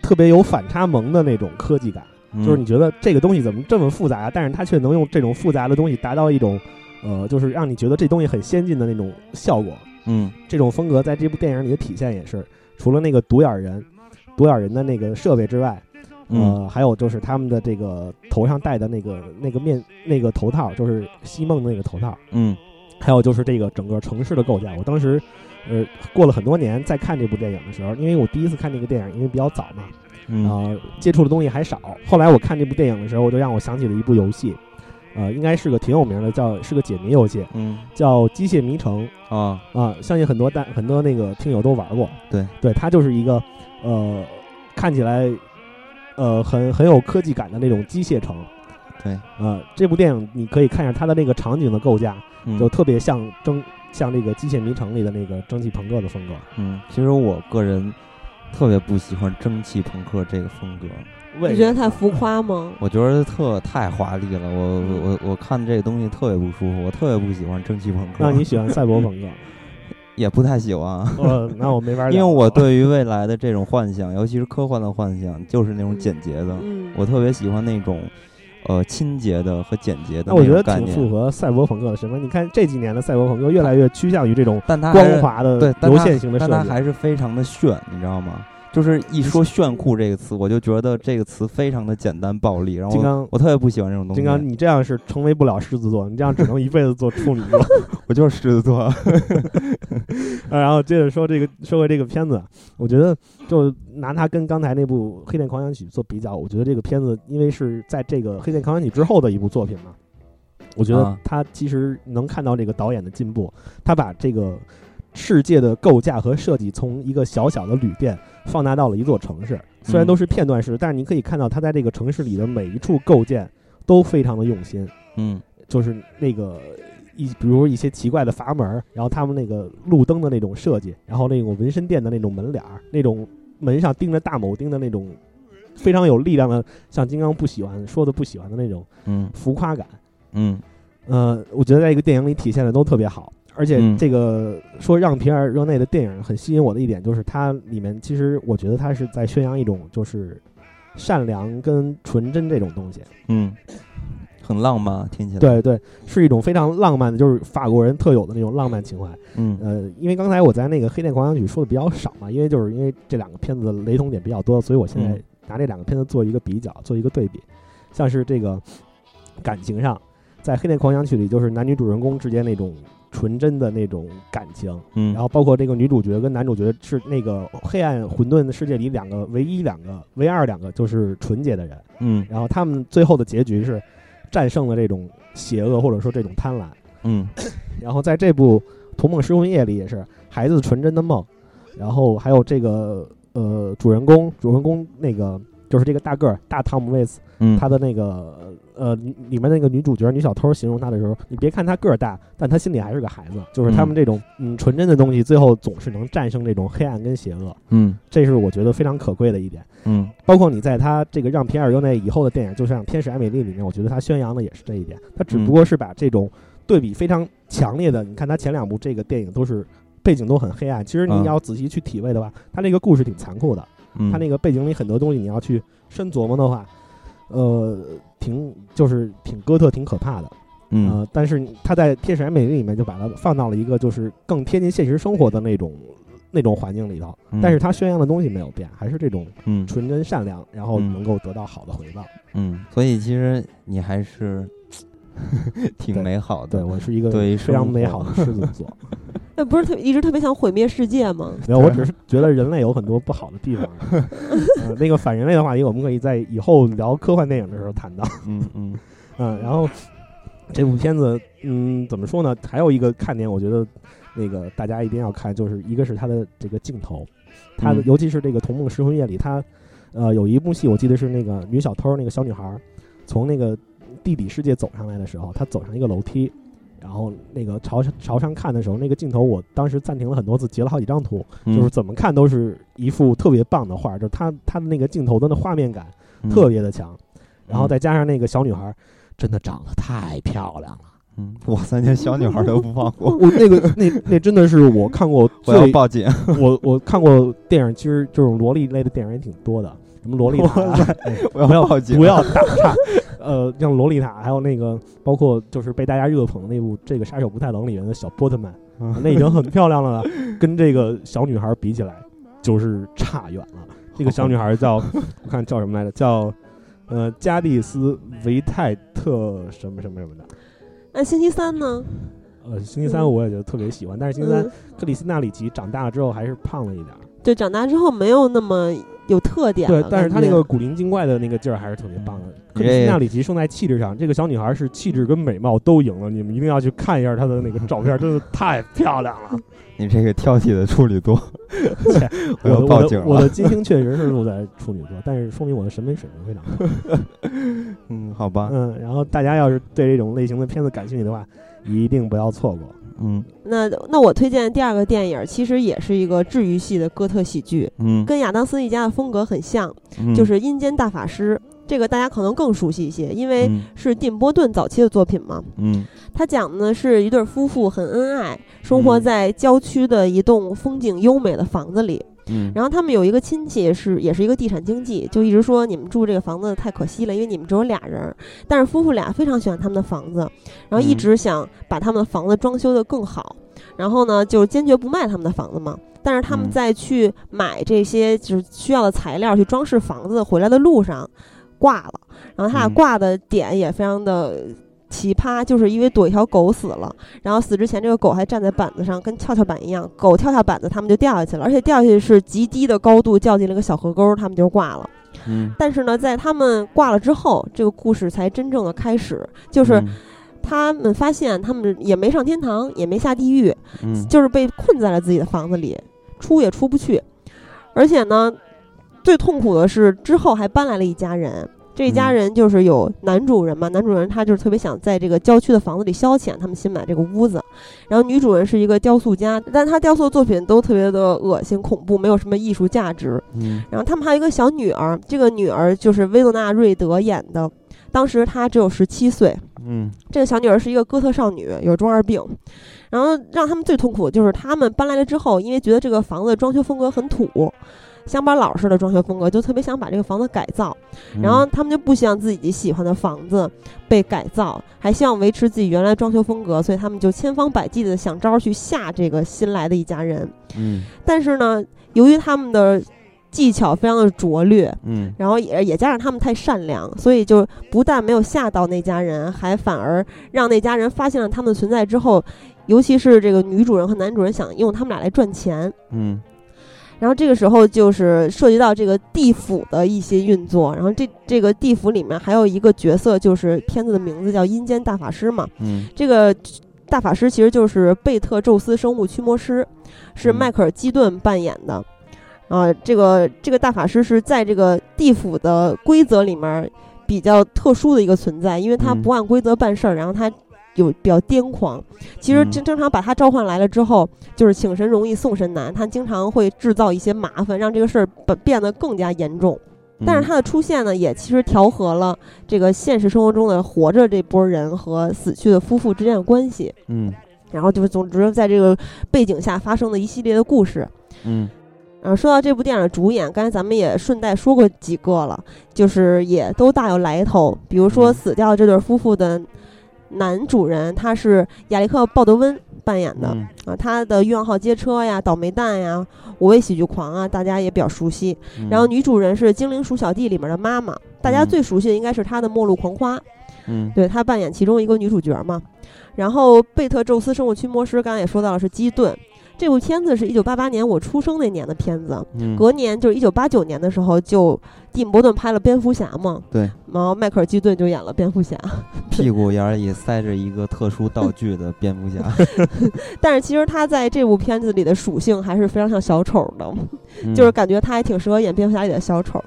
特别有反差萌的那种科技感。嗯就是你觉得这个东西怎么这么复杂，但是它却能用这种复杂的东西达到一种呃，就是让你觉得这东西很先进的那种效果。嗯这种风格在这部电影里的体现也是，除了那个独眼人、独眼人的那个设备之外，嗯呃，还有就是他们的这个头上戴的那个那个面那个头套，就是西梦的那个头套，嗯还有就是这个整个城市的构架。我当时呃，过了很多年再看这部电影的时候，因为我第一次看这个电影，因为比较早嘛，嗯啊、接触的东西还少。后来我看这部电影的时候，我就让我想起了一部游戏，呃，应该是个挺有名的，叫是个解谜游戏，嗯叫《机械迷城》啊啊、相信很多大很多那个听友都玩过。对对，它就是一个呃，看起来呃很很有科技感的那种机械城。对，呃，这部电影你可以看一下它的那个场景的构架，嗯就特别像蒸像这个《机械迷城》里的那个蒸汽朋克的风格。嗯，其实我个人特别不喜欢蒸汽朋克这个风格，你觉得太浮夸吗？我觉得特太华丽了，我我我我看这个东西特别不舒服，我特别不喜欢蒸汽朋克。那你喜欢赛博朋克？也不太喜欢，呃，那我没法 因为我对于未来的这种幻想，尤其是科幻的幻想，就是那种简洁的，嗯，我特别喜欢那种呃清洁的和简洁的那我觉得挺符。合赛博朋克的审美。你看这几年的赛博朋克越来越趋向于这种但它光滑的对，但流线型的设计。但它还是非常的炫，你知道吗？就是一说炫酷这个词，我就觉得这个词非常的简单暴力，然后金刚我特别不喜欢这种东西。金刚，你这样是成为不了狮子座，你这样只能一辈子做处女座。我就是狮子座。呃然后接着说这个，说回这个片子，我觉得就拿它跟刚才那部《黑店狂想曲》做比较，我觉得这个片子因为是在这个《黑店狂想曲》之后的一部作品嘛，我觉得啊它其实能看到这个导演的进步，他把这个世界的构架和设计从一个小小的旅店放大到了一座城市，虽然嗯都是片段式，但是你可以看到它在这个城市里的每一处构建都非常的用心。嗯就是那个一，比如一些奇怪的阀门，然后他们那个路灯的那种设计，然后那种纹身店的那种门脸儿，那种门上钉着大铆钉的那种非常有力量的，像金刚不喜欢说的不喜欢的那种嗯浮夸感。嗯呃，我觉得在一个电影里体现的都特别好。而且嗯这个说让皮尔热内的电影很吸引我的一点，就是它里面其实我觉得它是在宣扬一种就是善良跟纯真这种东西。嗯，很浪漫，听起来。，对对，是一种非常浪漫的，就是法国人特有的那种浪漫情怀。嗯呃，因为刚才我在那个《黑店狂想曲》说的比较少嘛，因为就是因为这两个片子的雷同点比较多，所以我现在嗯拿这两个片子做一个比较，做一个对比。像是这个感情上，在《黑店狂想曲》里，就是男女主人公之间那种纯真的那种感情，嗯，然后包括这个女主角跟男主角是那个黑暗混沌的世界里两个唯一两个唯二两个就是纯洁的人，嗯。然后他们最后的结局是战胜了这种邪恶或者说这种贪婪。嗯。然后在这部《童梦失魂夜》里也是孩子纯真的梦，然后还有这个呃主人公主人公那个就是这个大个儿大汤姆威斯，嗯，他的那个呃里里面那个女主角女小偷形容她的时候，你别看她个儿大，但她心里还是个孩子，就是他们这种嗯纯真的东西，最后总是能战胜这种黑暗跟邪恶，嗯这是我觉得非常可贵的一点。嗯包括你在他这个让皮尔优内以后的电影，就像《天使艾美丽》里面，我觉得他宣扬的也是这一点。他只不过是把这种对比非常强烈的，你看他前两部这个电影都是背景都很黑暗，其实你嗯要仔细去体味的话，他那个故事挺残酷的。嗯，他那个背景里很多东西你要去深琢磨的话，呃，挺就是挺哥特、挺可怕的。嗯呃，但是他在《天使艾美丽》里面就把它放到了一个就是更贴近现实生活的那种那种环境里头，嗯但是他宣扬的东西没有变，还是这种嗯纯真善良，然后嗯能够得到好的回报。嗯，所以其实你还是 挺美好的。对我是一个对非常美好的狮子座。那不是特一直特别想毁灭世界吗？没有，我只是觉得人类有很多不好的地方。呃，那个反人类的话题，我们可以在以后聊科幻电影的时候谈到。嗯嗯 嗯，然后这部片子，嗯，怎么说呢？还有一个看点，我觉得那个大家一定要看，就是一个是它的这个镜头，它的、嗯尤其是这个《童梦失魂夜》里，它呃有一幕戏，我记得是那个女小偷那个小女孩儿从那个地底世界走上来的时候，她走上一个楼梯。然后那个朝朝上看的时候，那个镜头我当时暂停了很多次，截了好几张图，嗯，就是怎么看都是一幅特别棒的画，就是它它的那个镜头的那画面感嗯。特别的强，然后再加上那个小女孩，真的长得太漂亮了。嗯，哇塞，连小女孩都不放过，我那个那那真的是我看过 我要最报警。我我看过电影，其实这种萝莉类的电影也挺多的，什么洛丽塔啊，哎 我要不要报警不要打岔。呃，像洛丽塔，还有那个包括就是被大家热捧的那部《这个杀手不太冷》里面的小波特曼，嗯那已经很漂亮了，跟这个小女孩比起来，就是差远了。这个小女孩叫我看叫什么来着？叫呃加蒂斯维泰特什么什么什么的。那星期三呢？呃，星期三我也觉得特别喜欢，但是星期三嗯，克里斯纳里奇长大了之后还是胖了一点儿。对，长大之后没有那么有特点对，但是她那个古灵精怪的那个劲儿还是特别棒的。克里斯纳里奇胜在气质上，这个小女孩是气质跟美貌都赢了，你们一定要去看一下她的那个照片，真的太漂亮了。你这个挑剔的处女座，我要报警我的我的。金星确实是落在处女座，但是说明我的审美水平非常高。嗯，好吧，嗯，然后大家要是对这种类型的片子感兴趣的话，一定不要错过。嗯那那我推荐的第二个电影，其实也是一个治愈系的哥特喜剧，嗯，跟亚当斯一家的风格很像，嗯就是《阴间大法师》。这个大家可能更熟悉一些，因为嗯是蒂姆·波顿早期的作品嘛。嗯他讲的呢是一对夫妇很恩爱，生活嗯在郊区的一栋风景优美的房子里。嗯，然后他们有一个亲戚是也是一个地产经纪，就一直说你们住这个房子太可惜了，因为你们只有俩人儿。但是夫妇俩非常喜欢他们的房子，然后一嗯直想把他们的房子装修得更好。然后呢，就坚决不卖他们的房子嘛。但是他们嗯在去买这些就是需要的材料去装饰房子回来的路上挂了，然后他俩嗯挂的点也非常的。奇葩，就是因为躲一条狗死了，然后死之前这个狗还站在板子上，跟跷跷板一样。狗跳下板子，他们就掉下去了，而且掉下去是极低的高度，掉进了个小河沟，他们就挂了。嗯，但是呢，在他们挂了之后，这个故事才真正的开始，就是嗯他们发现他们也没上天堂，也没下地狱，嗯就是被困在了自己的房子里，出也出不去。而且呢，最痛苦的是之后还搬来了一家人。这一家嗯人就是有男主人嘛，男主人他就是特别想在这个郊区的房子里消遣，他们新买这个屋子。然后女主人是一个雕塑家，但她雕塑的作品都特别的恶心恐怖，没有什么艺术价值。嗯然后他们还有一个小女儿，这个女儿就是薇诺娜·瑞德演的，当时她只有十七岁。嗯这个小女儿是一个哥特少女，有中二病。然后让他们最痛苦的就是他们搬来了之后，因为觉得这个房子装修风格很土，乡巴佬式的装修风格，就特别想把这个房子改造。嗯然后他们就不希望自己喜欢的房子被改造，还希望维持自己原来装修风格，所以他们就千方百计的想招去吓这个新来的一家人。嗯但是呢，由于他们的技巧非常的拙劣，嗯然后也也加上他们太善良，所以就不但没有吓到那家人，还反而让那家人发现了他们的存在之后，尤其是这个女主人和男主人想用他们俩来赚钱。嗯然后这个时候就是涉及到这个地府的一些运作，然后这这个地府里面还有一个角色，就是片子的名字叫阴间大法师嘛。嗯这个大法师其实就是贝特宙斯生物驱魔师，是嗯迈克尔基顿扮演的。啊，这个这个大法师是在这个地府的规则里面比较特殊的一个存在，因为他嗯不按规则办事儿，然后他有比较癫狂。其实嗯经经常把他召唤来了之后，就是请神容易送神难，他经常会制造一些麻烦，让这个事儿变变得更加严重。但是他的出现呢，也其实调和了这个现实生活中的活着这波人和死去的夫妇之间的关系。嗯然后就是总之在这个背景下发生的一系列的故事。嗯呃，说到这部电影的主演，刚才咱们也顺带说过几个了，就是也都大有来头。比如说嗯死掉这对夫妇的男主人，他是亚历克·鲍德温扮演的、嗯啊，他的《欲望号街车》呀、《倒霉蛋》呀、《五位喜剧狂》啊，大家也比较熟悉。嗯然后女主人是《精灵鼠小弟》里面的妈妈，大家嗯最熟悉的应该是他的《末路狂花》。嗯对她扮演其中一个女主角嘛。然后贝特宙斯生物驱魔师，刚才也说到了是基顿。这部片子是一九八八年我出生那年的片子，嗯。隔年就是一九八九年的时候，就蒂姆·伯顿拍了蝙蝠侠嘛，对，然后迈克尔·基顿就演了蝙蝠侠。屁股眼儿里塞着一个特殊道具的蝙蝠侠，但是其实他在这部片子里的属性还是非常像小丑的，嗯。就是感觉他还挺适合演蝙蝠侠里的小丑。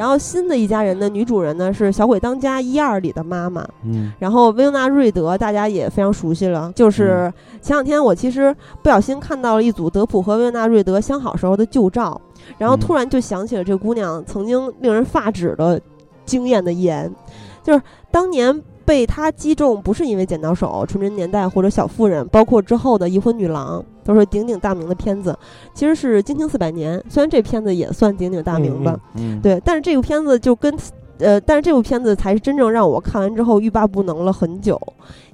然后新的一家人的女主人呢是《小鬼当家》一二里的妈妈，嗯。然后薇欧娜·瑞德大家也非常熟悉了，就是前两天我其实不小心看到了一组德普和薇欧娜·瑞德相好时候的旧照，然后突然就想起了这姑娘曾经令人发指的惊艳的眼，就是当年被他击中不是因为剪刀手、纯真年代或者小妇人，包括之后的遗婚女郎都是鼎鼎大名的片子，其实是《惊情四百年》，虽然这片子也算鼎鼎大名吧，嗯。对，但是这个片子就跟，呃，但是这部片子才是真正让我看完之后欲罢不能了很久，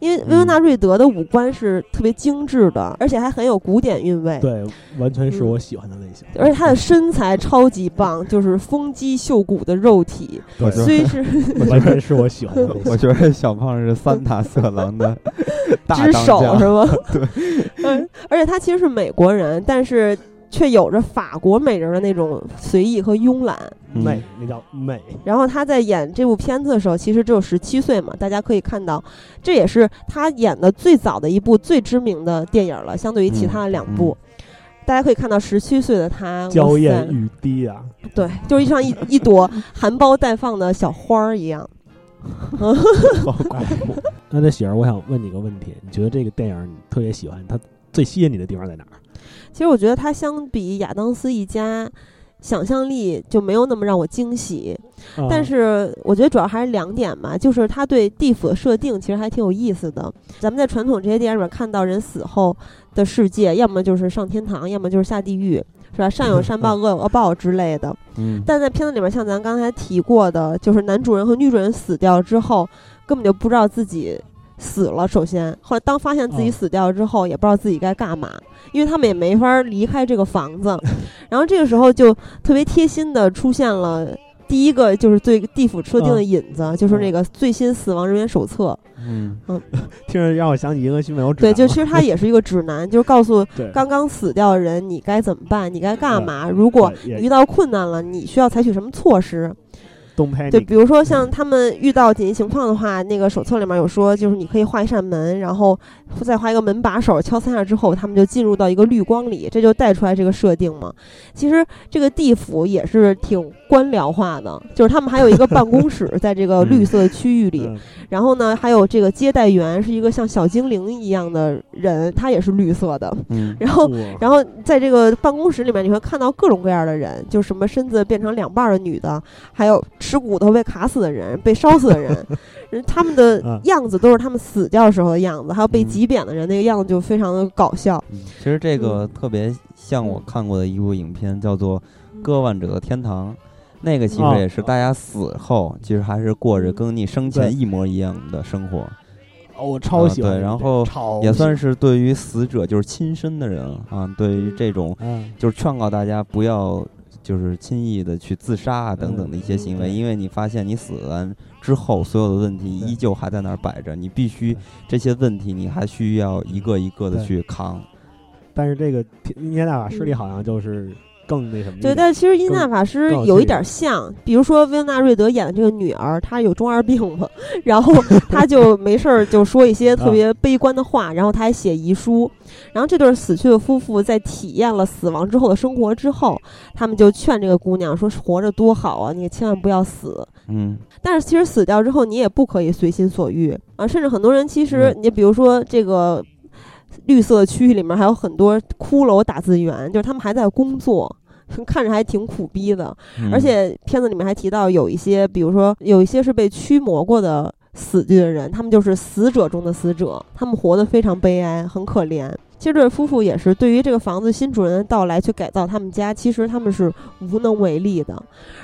因为薇文娜·瑞德的五官是特别精致的，而且还很有古典韵味，对，完全是我喜欢的类型。而且她的身材超级棒，就是丰肌秀骨的肉体，对，虽是完全是我喜欢的类型。我觉得小胖是三大色狼的 大之手当家是吗？对，嗯，而且他其实是美国人，但是却有着法国美人的那种随意和慵懒。嗯美，那叫美。然后他在演这部片子的时候，其实只有十七岁嘛，大家可以看到，这也是他演的最早的一部最知名的电影了，相对于其他的两部。大家可以看到，十七岁的他，娇艳欲滴啊！对，就是像一一朵含苞待放的小花儿一样。那那喜儿，我想问你个问题，你觉得这个电影你特别喜欢，它最吸引你的地方在哪儿？其实我觉得他相比亚当斯一家，想象力就没有那么让我惊喜。啊但是我觉得主要还是两点嘛，就是他对地府的设定其实还挺有意思的。咱们在传统这些电影里面看到人死后的世界，要么就是上天堂，要么就是下地狱，是吧？善有善报，恶有恶报之类的。嗯，但在片子里面，像咱刚才提过的，就是男主人和女主人死掉之后，根本就不知道自己死了。首先，后来当发现自己哦死掉之后，也不知道自己该干嘛，因为他们也没法离开这个房子。然后这个时候就特别贴心的出现了。第一个就是对地府设定的嗯引子，就是那个最新死亡人员手册。嗯 听着让我想起银河系没有指对，就其实它也是一个指南，就是告诉 刚刚死掉的人你该怎么办，你该干嗯嘛。如果遇到困难了，你需要采取什么措施？东拍就比如说像他们遇到紧急情况的话，那个手册里面有说，就是你可以画一扇门，然后再画一个门把手，敲三下之后，他们就进入到一个绿光里，这就带出来这个设定嘛。其实这个地府也是挺官僚化的，就是他们还有一个办公室在这个绿色的区域里，嗯然后呢，还有这个接待员是一个像小精灵一样的人，他也是绿色的。嗯然后然后在这个办公室里面，你会看到各种各样的人，就什么身子变成两半儿的女的，还有吃骨头被卡死的人、被烧死的人，人他们的嗯样子都是他们死掉时候的样子，还有被嗯挤扁的人，那个样子就非常的搞笑。嗯其实这个特别像我看过的一部影片，叫做《割腕者的天堂》。那个其哦实也是大家死后，其实还是过着跟你生前一模一样的生活，哦，我超喜欢啊对然后也算是对于死者就是亲身的人啊，对于这种就是劝告大家不要就是轻易的去自杀啊等等的一些行为，嗯因为你发现你死了之后，所有的问题依旧还在那儿摆着，你必须这些问题你还需要一个一个的去扛。但是这个天阴间大法师里好像就是更那什么，对，但是其实阴纳法师有有一趣点像，比如说薇恩娜瑞德演的这个女儿，她有中二病嘛，然后她就 没事儿就说一些特别悲观的话，然后她还写遗书。然后这对死去的夫妇在体验了死亡之后的生活之后，他们就劝这个姑娘说：“活着多好啊，你千万不要死。”嗯但是其实死掉之后，你也不可以随心所欲啊，甚至很多人其实嗯你比如说这个绿色区域里面还有很多骷髅打字员，就是他们还在工作。看着还挺苦逼的，嗯而且片子里面还提到有一些，比如说有一些是被驱魔过的死去的人，他们就是死者中的死者，他们活得非常悲哀，很可怜。其实这对夫妇也是对于这个房子新主人的到来去改造他们家，其实他们是无能为力的。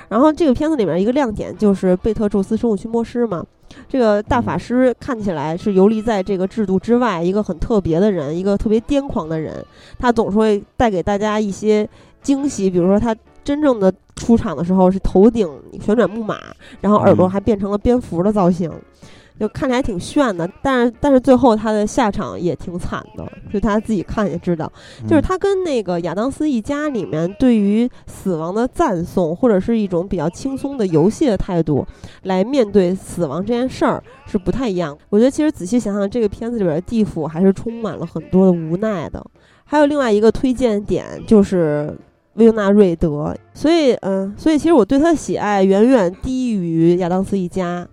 然后这个片子里面一个亮点就是贝特宙斯生物驱魔师嘛，这个大法师看起来是游离在这个制度之外，一个很特别的人，一个特别癫狂的人，他总是会带给大家一些惊喜，比如说他真正的出场的时候是头顶旋转木马，然后耳朵嗯还变成了蝙蝠的造型。就看起来挺炫的，但是但是最后他的下场也挺惨的，就他自己看也知道，就是嗯他跟那个亚当斯一家里面对于死亡的赞颂，或者是一种比较轻松的游戏的态度来面对死亡这件事儿是不太一样。我觉得其实仔细想想，这个片子里边的地府还是充满了很多的无奈的。还有另外一个推荐点就是薇欧娜瑞德，所以嗯，所以其实我对他的喜爱远远低于亚当斯一家。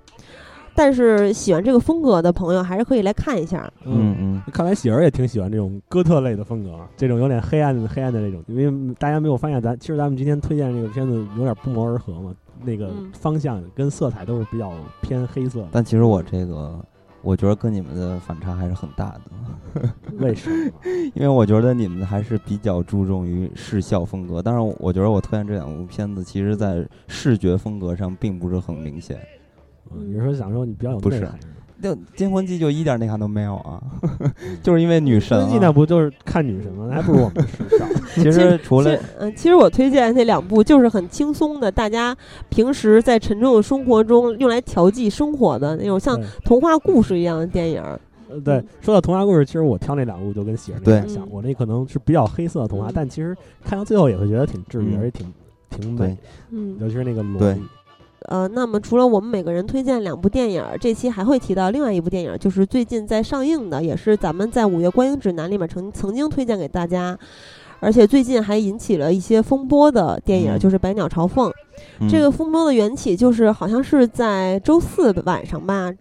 但是喜欢这个风格的朋友还是可以来看一下。嗯嗯看来喜儿也挺喜欢这种哥特类的风格，这种有点黑暗的黑暗的这种，因为大家没有发现咱其实咱们今天推荐这个片子有点不谋而合嘛，那个嗯方向跟色彩都是比较偏黑色，但其实我这个，我觉得跟你们的反差还是很大的，为什么？因为我觉得你们还是比较注重于视效风格，但是我觉得我推荐这两部片子，其实在视觉风格上并不是很明显。嗯你是说想说你比较有不是内涵？就《金魂记》就一点内涵都没有啊，就是因为女神、实际那啊。不就是看女神吗？那还不如我们时尚。其实除了其实，嗯，其实我推荐那两部就是很轻松的，大家平时在沉重的生活中用来调剂生活的那种像对童话故事一样的电影儿。呃，对，说到童话故事，其实我挑那两部就跟喜儿那有点像，我那可能是比较黑色的童话，嗯但其实看到最后也会觉得挺治愈，嗯而且挺挺美对，嗯，尤其是那个萝对莉。呃，那么除了我们每个人推荐两部电影儿，这期还会提到另外一部电影儿，就是最近在上映的，也是咱们在五月观影指南里面曾曾经推荐给大家，而且最近还引起了一些风波的电影就是《百鸟朝凤》。嗯这个风波的缘起就是好像是在周四晚上吧，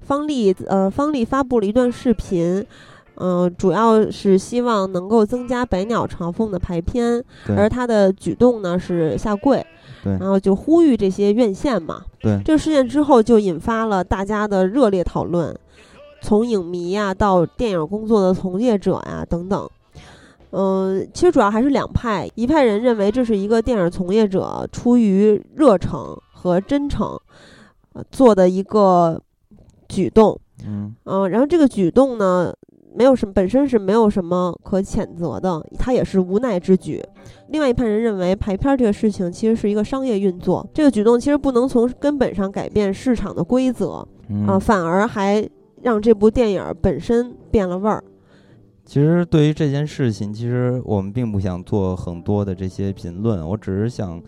方丽呃方丽发布了一段视频。嗯、主要是希望能够增加《百鸟朝凤》的排片，而他的举动呢是下跪，对然后就呼吁这些院线嘛。对这个事件之后，就引发了大家的热烈讨论，从影迷呀到电影工作的从业者呀等等。嗯，其实主要还是两派，一派人认为这是一个电影从业者出于热诚和真诚，呃做的一个举动。嗯嗯，然后这个举动呢，没有什么本身是没有什么可谴责的，他也是无奈之举。另外一派人认为排片儿这个事情其实是一个商业运作，这个举动其实不能从根本上改变市场的规则嗯啊、反而还让这部电影本身变了味儿。其实对于这件事情，其实我们并不想做很多的这些评论，我只是想，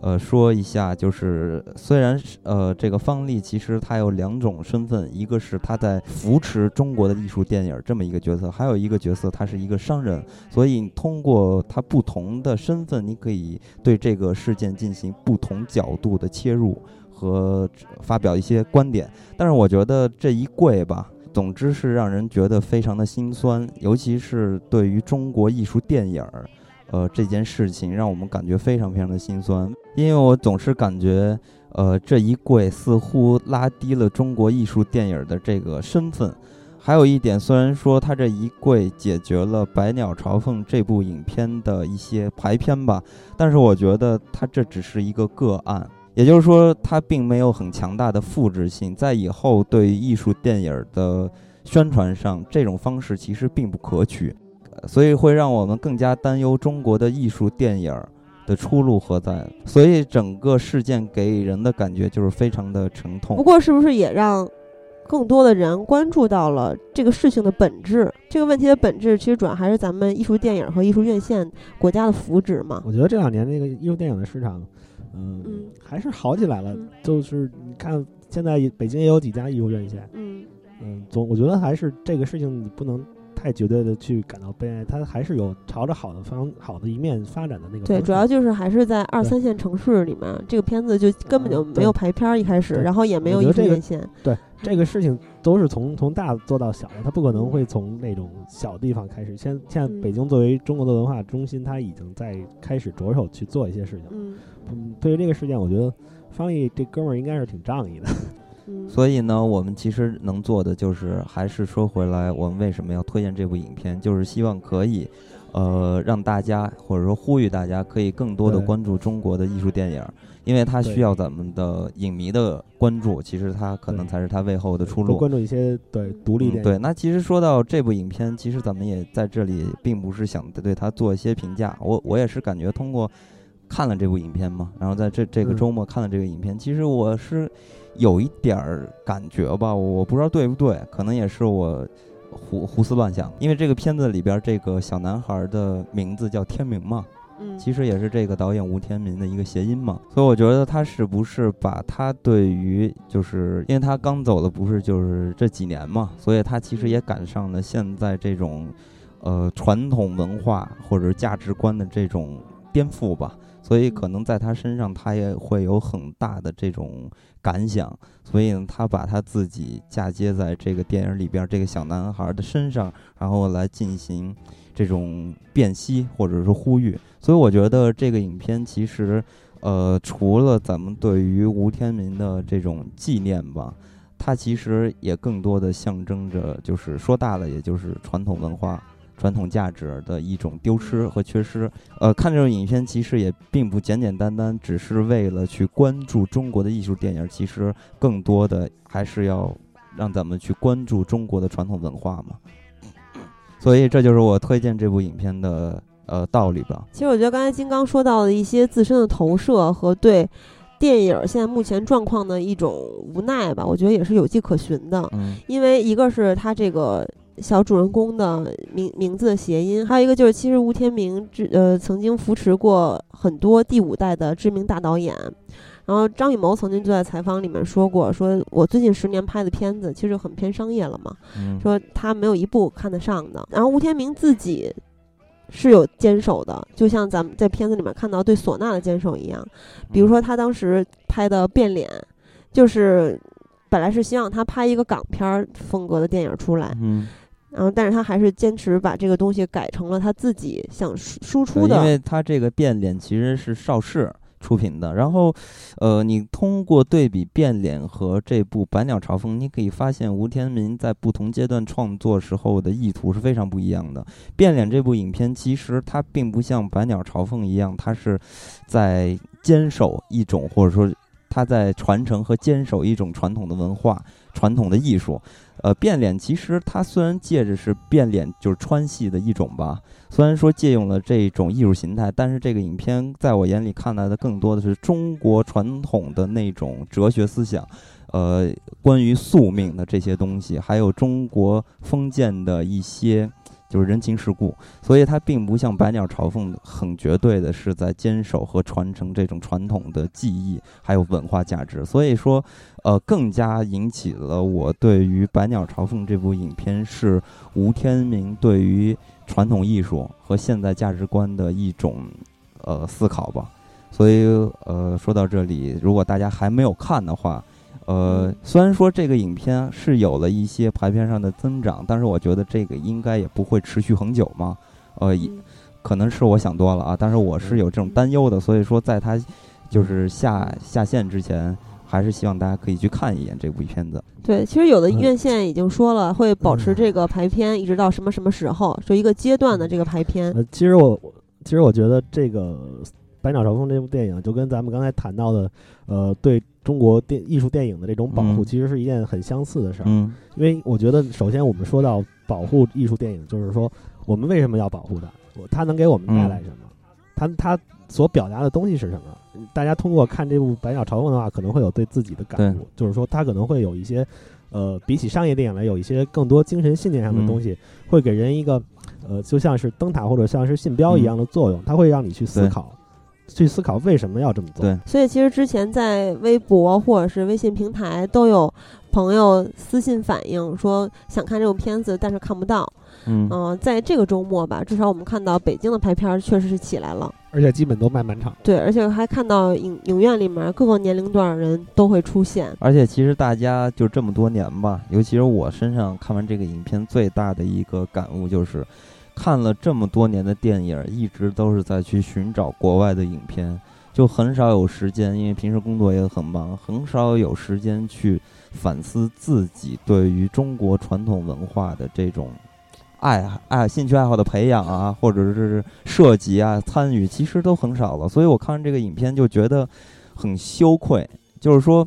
呃，说一下，就是虽然是呃这个方丽其实她有两种身份，一个是她在扶持中国的艺术电影这么一个角色，还有一个角色她是一个商人，所以通过她不同的身份，你可以对这个事件进行不同角度的切入和发表一些观点。但是我觉得这一跪吧。总之是让人觉得非常的心酸，尤其是对于中国艺术电影儿，呃这件事情让我们感觉非常非常的心酸，因为我总是感觉，呃这一跪似乎拉低了中国艺术电影儿的这个身份。还有一点，虽然说他这一跪解决了《百鸟朝凤》这部影片的一些排片吧，但是我觉得他这只是一个个案。也就是说，它并没有很强大的复制性，在以后对艺术电影的宣传上，这种方式其实并不可取，呃所以会让我们更加担忧中国的艺术电影的出路何在。所以整个事件给人的感觉就是非常的沉痛不。过是不是也让更多的人关注到了这个事情的本质？这个问题的本质其实主要还是咱们艺术电影和艺术院线国家的福祉嘛。我觉得这两年那个艺术电影的市场，嗯，嗯还是好起来了。嗯。就是你看，现在北京也有几家艺术院线，嗯。嗯，总我觉得还是这个事情你不能太绝对的去感到悲哀，它还是有朝着好的方好的一面发展的那个对，主要就是还是在二三线城市里面，这个片子就根本就嗯没有排片儿，一开始，对然后也没有艺我觉得这个术院线。对这个事情都是从从大做到小的，它不可能嗯会从那种小地方开始。现现在嗯北京作为中国的文化中心，它已经在开始着手去做一些事情。嗯嗯，对于这个事件，我觉得方毅这哥们儿应该是挺仗义的。嗯，所以呢，我们其实能做的就是，还是说回来，我们为什么要推荐这部影片，就是希望可以，呃，让大家或者说呼吁大家可以更多的关注中国的艺术电影，因为它需要咱们的影迷的关注，其实它可能才是它背后的出路。关注一些对独立电影。嗯。对，那其实说到这部影片，其实咱们也在这里，并不是想对它做一些评价。我我也是感觉通过看了这部影片嘛，然后在这这个嗯周末看了这个影片，其实我是有一点儿感觉吧，我不知道对不对，可能也是我胡胡思乱想。因为这个片子里边这个小男孩的名字叫天明嘛，嗯其实也是这个导演吴天明的一个谐音嘛，所以我觉得他是不是把他对于就是因为他刚走的不是就是这几年嘛，所以他其实也赶上了现在这种呃传统文化或者价值观的这种颠覆吧，所以可能在他身上他也会有很大的这种感想，所以呢，他把他自己嫁接在这个电影里边这个小男孩的身上，然后来进行这种辨析或者是呼吁。所以我觉得这个影片其实，呃，除了咱们对于吴天民的这种纪念吧，它其实也更多的象征着，就是说大了，也就是传统文化。传统价值的一种丢失和缺失，呃，看这种影片其实也并不简简单单只是为了去关注中国的艺术电影，其实更多的还是要让咱们去关注中国的传统文化嘛。所以这就是我推荐这部影片的呃道理吧。其实我觉得刚才金刚说到的一些自身的投射和对电影现在目前状况的一种无奈吧，我觉得也是有迹可循的。嗯因为一个是它这个小主人公的名名字的谐音，还有一个就是其实吴天明之呃曾经扶持过很多第五代的知名大导演。然后张艺谋曾经就在采访里面说过，说我最近十年拍的片子其实很偏商业了嘛，嗯说他没有一部看得上的。然后吴天明自己是有坚守的，就像咱们在片子里面看到对唢呐的坚守一样。比如说他当时拍的《变脸》，就是本来是希望他拍一个港片儿风格的电影出来，嗯，然后但是他还是坚持把这个东西改成了他自己想输输出的。因为他这个变脸其实是邵氏出品的，然后，呃，你通过对比变脸和这部《百鸟朝凤》，你可以发现吴天民在不同阶段创作时候的意图是非常不一样的。变脸这部影片其实它并不像《百鸟朝凤》一样，它是在坚守一种或者说它在传承和坚守一种传统的文化、传统的艺术。呃，变脸其实它虽然借着是变脸，就是川戏的一种吧，虽然说借用了这种艺术形态，但是这个影片在我眼里看来的更多的是中国传统的那种哲学思想，呃，关于宿命的这些东西，还有中国封建的一些就是人情世故，所以它并不像《百鸟朝凤》很绝对的是在坚守和传承这种传统的技艺还有文化价值，所以说，呃，更加引起了我对于《百鸟朝凤》这部影片是吴天明对于传统艺术和现代价值观的一种呃思考吧。所以呃，说到这里，如果大家还没有看的话，呃，虽然说这个影片是有了一些排片上的增长，但是我觉得这个应该也不会持续很久嘛。呃，可能是我想多了啊，但是我是有这种担忧的，所以说在它就是下下线之前，还是希望大家可以去看一眼这部片子。对，其实有的嗯院线已经说了，会保持嗯这个排片一直到什么什么时候，就一个阶段的这个排片。呃，其实我我其实我觉得这个《百鸟朝凤》这部电影，就跟咱们刚才谈到的，呃，对中国电艺术电影的这种保护，嗯其实是一件很相似的事儿。嗯因为我觉得，首先我们说到保护艺术电影，就是说我们为什么要保护它？它能给我们带来什么？它它所表达的东西是什么？大家通过看这部《百鸟朝凤》的话，可能会有对自己的感悟，就是说它可能会有一些，呃，比起商业电影来，有一些更多精神信念上的东西，会给人一个，呃，就像是灯塔或者像是信标一样的作用，它会让你去思考，去思考为什么要这么做。对，所以其实之前在微博或者是微信平台都有朋友私信反映说想看这种片子，但是看不到。嗯嗯、在这个周末吧，至少我们看到北京的排片儿确实是起来了。而且基本都卖满场。对，而且还看到影影院里面各个年龄段的人都会出现。而且其实大家就这么多年吧，尤其是我身上看完这个影片最大的一个感悟就是，看了这么多年的电影，一直都是在去寻找国外的影片，就很少有时间，因为平时工作也很忙，很少有时间去反思自己对于中国传统文化的这种。爱爱兴趣爱好的培养啊，或者是涉及啊、参与，其实都很少了。所以我看完这个影片就觉得很羞愧，就是说，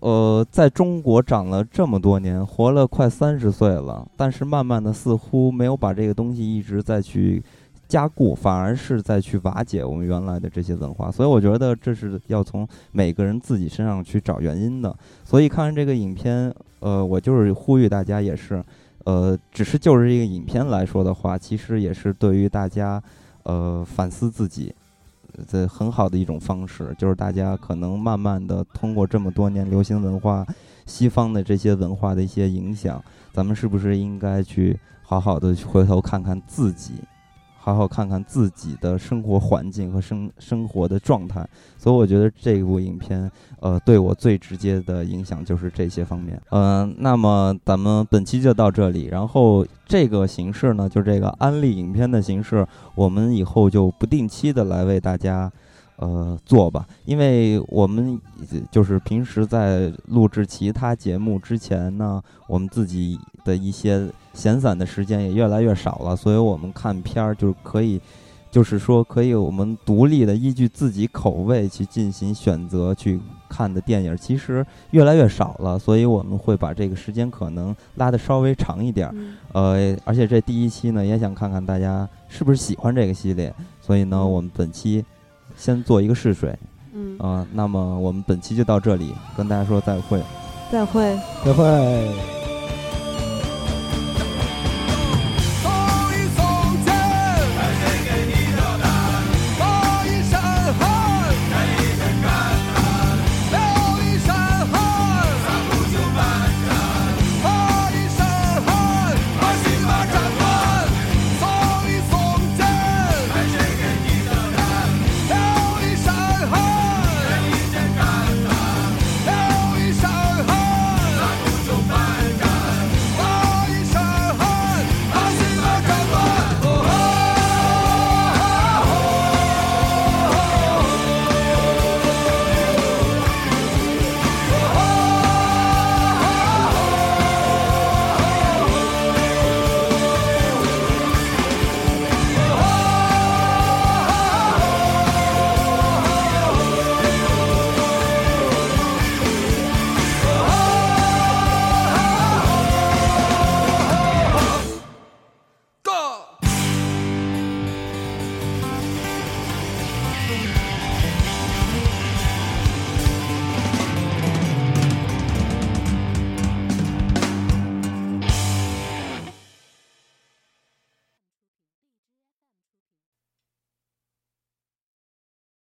呃，在中国长了这么多年，活了快三十岁了，但是慢慢的似乎没有把这个东西一直在去加固，反而是在去瓦解我们原来的这些文化。所以我觉得这是要从每个人自己身上去找原因的。所以看完这个影片，呃，我就是呼吁大家也是。呃，只是就是这个影片来说的话，其实也是对于大家，呃，反思自己这很好的一种方式。就是大家可能慢慢的通过这么多年流行文化、西方的这些文化的一些影响，咱们是不是应该去好好的回头看看自己，好好看看自己的生活环境和生生活的状态。所以我觉得这部影片，呃，对我最直接的影响就是这些方面。嗯、那么咱们本期就到这里，然后这个形式呢，就这个安利影片的形式，我们以后就不定期的来为大家。呃，做吧，因为我们就是平时在录制其他节目之前呢，我们自己的一些闲散的时间也越来越少了，所以我们看片儿就是可以，就是说可以我们独立的依据自己口味去进行选择去看的电影，其实越来越少了，所以我们会把这个时间可能拉的稍微长一点儿。嗯呃，而且这第一期呢，也想看看大家是不是喜欢这个系列，所以呢，我们本期先做一个试水，嗯，啊、那么我们本期就到这里，跟大家说再会。再会。再会。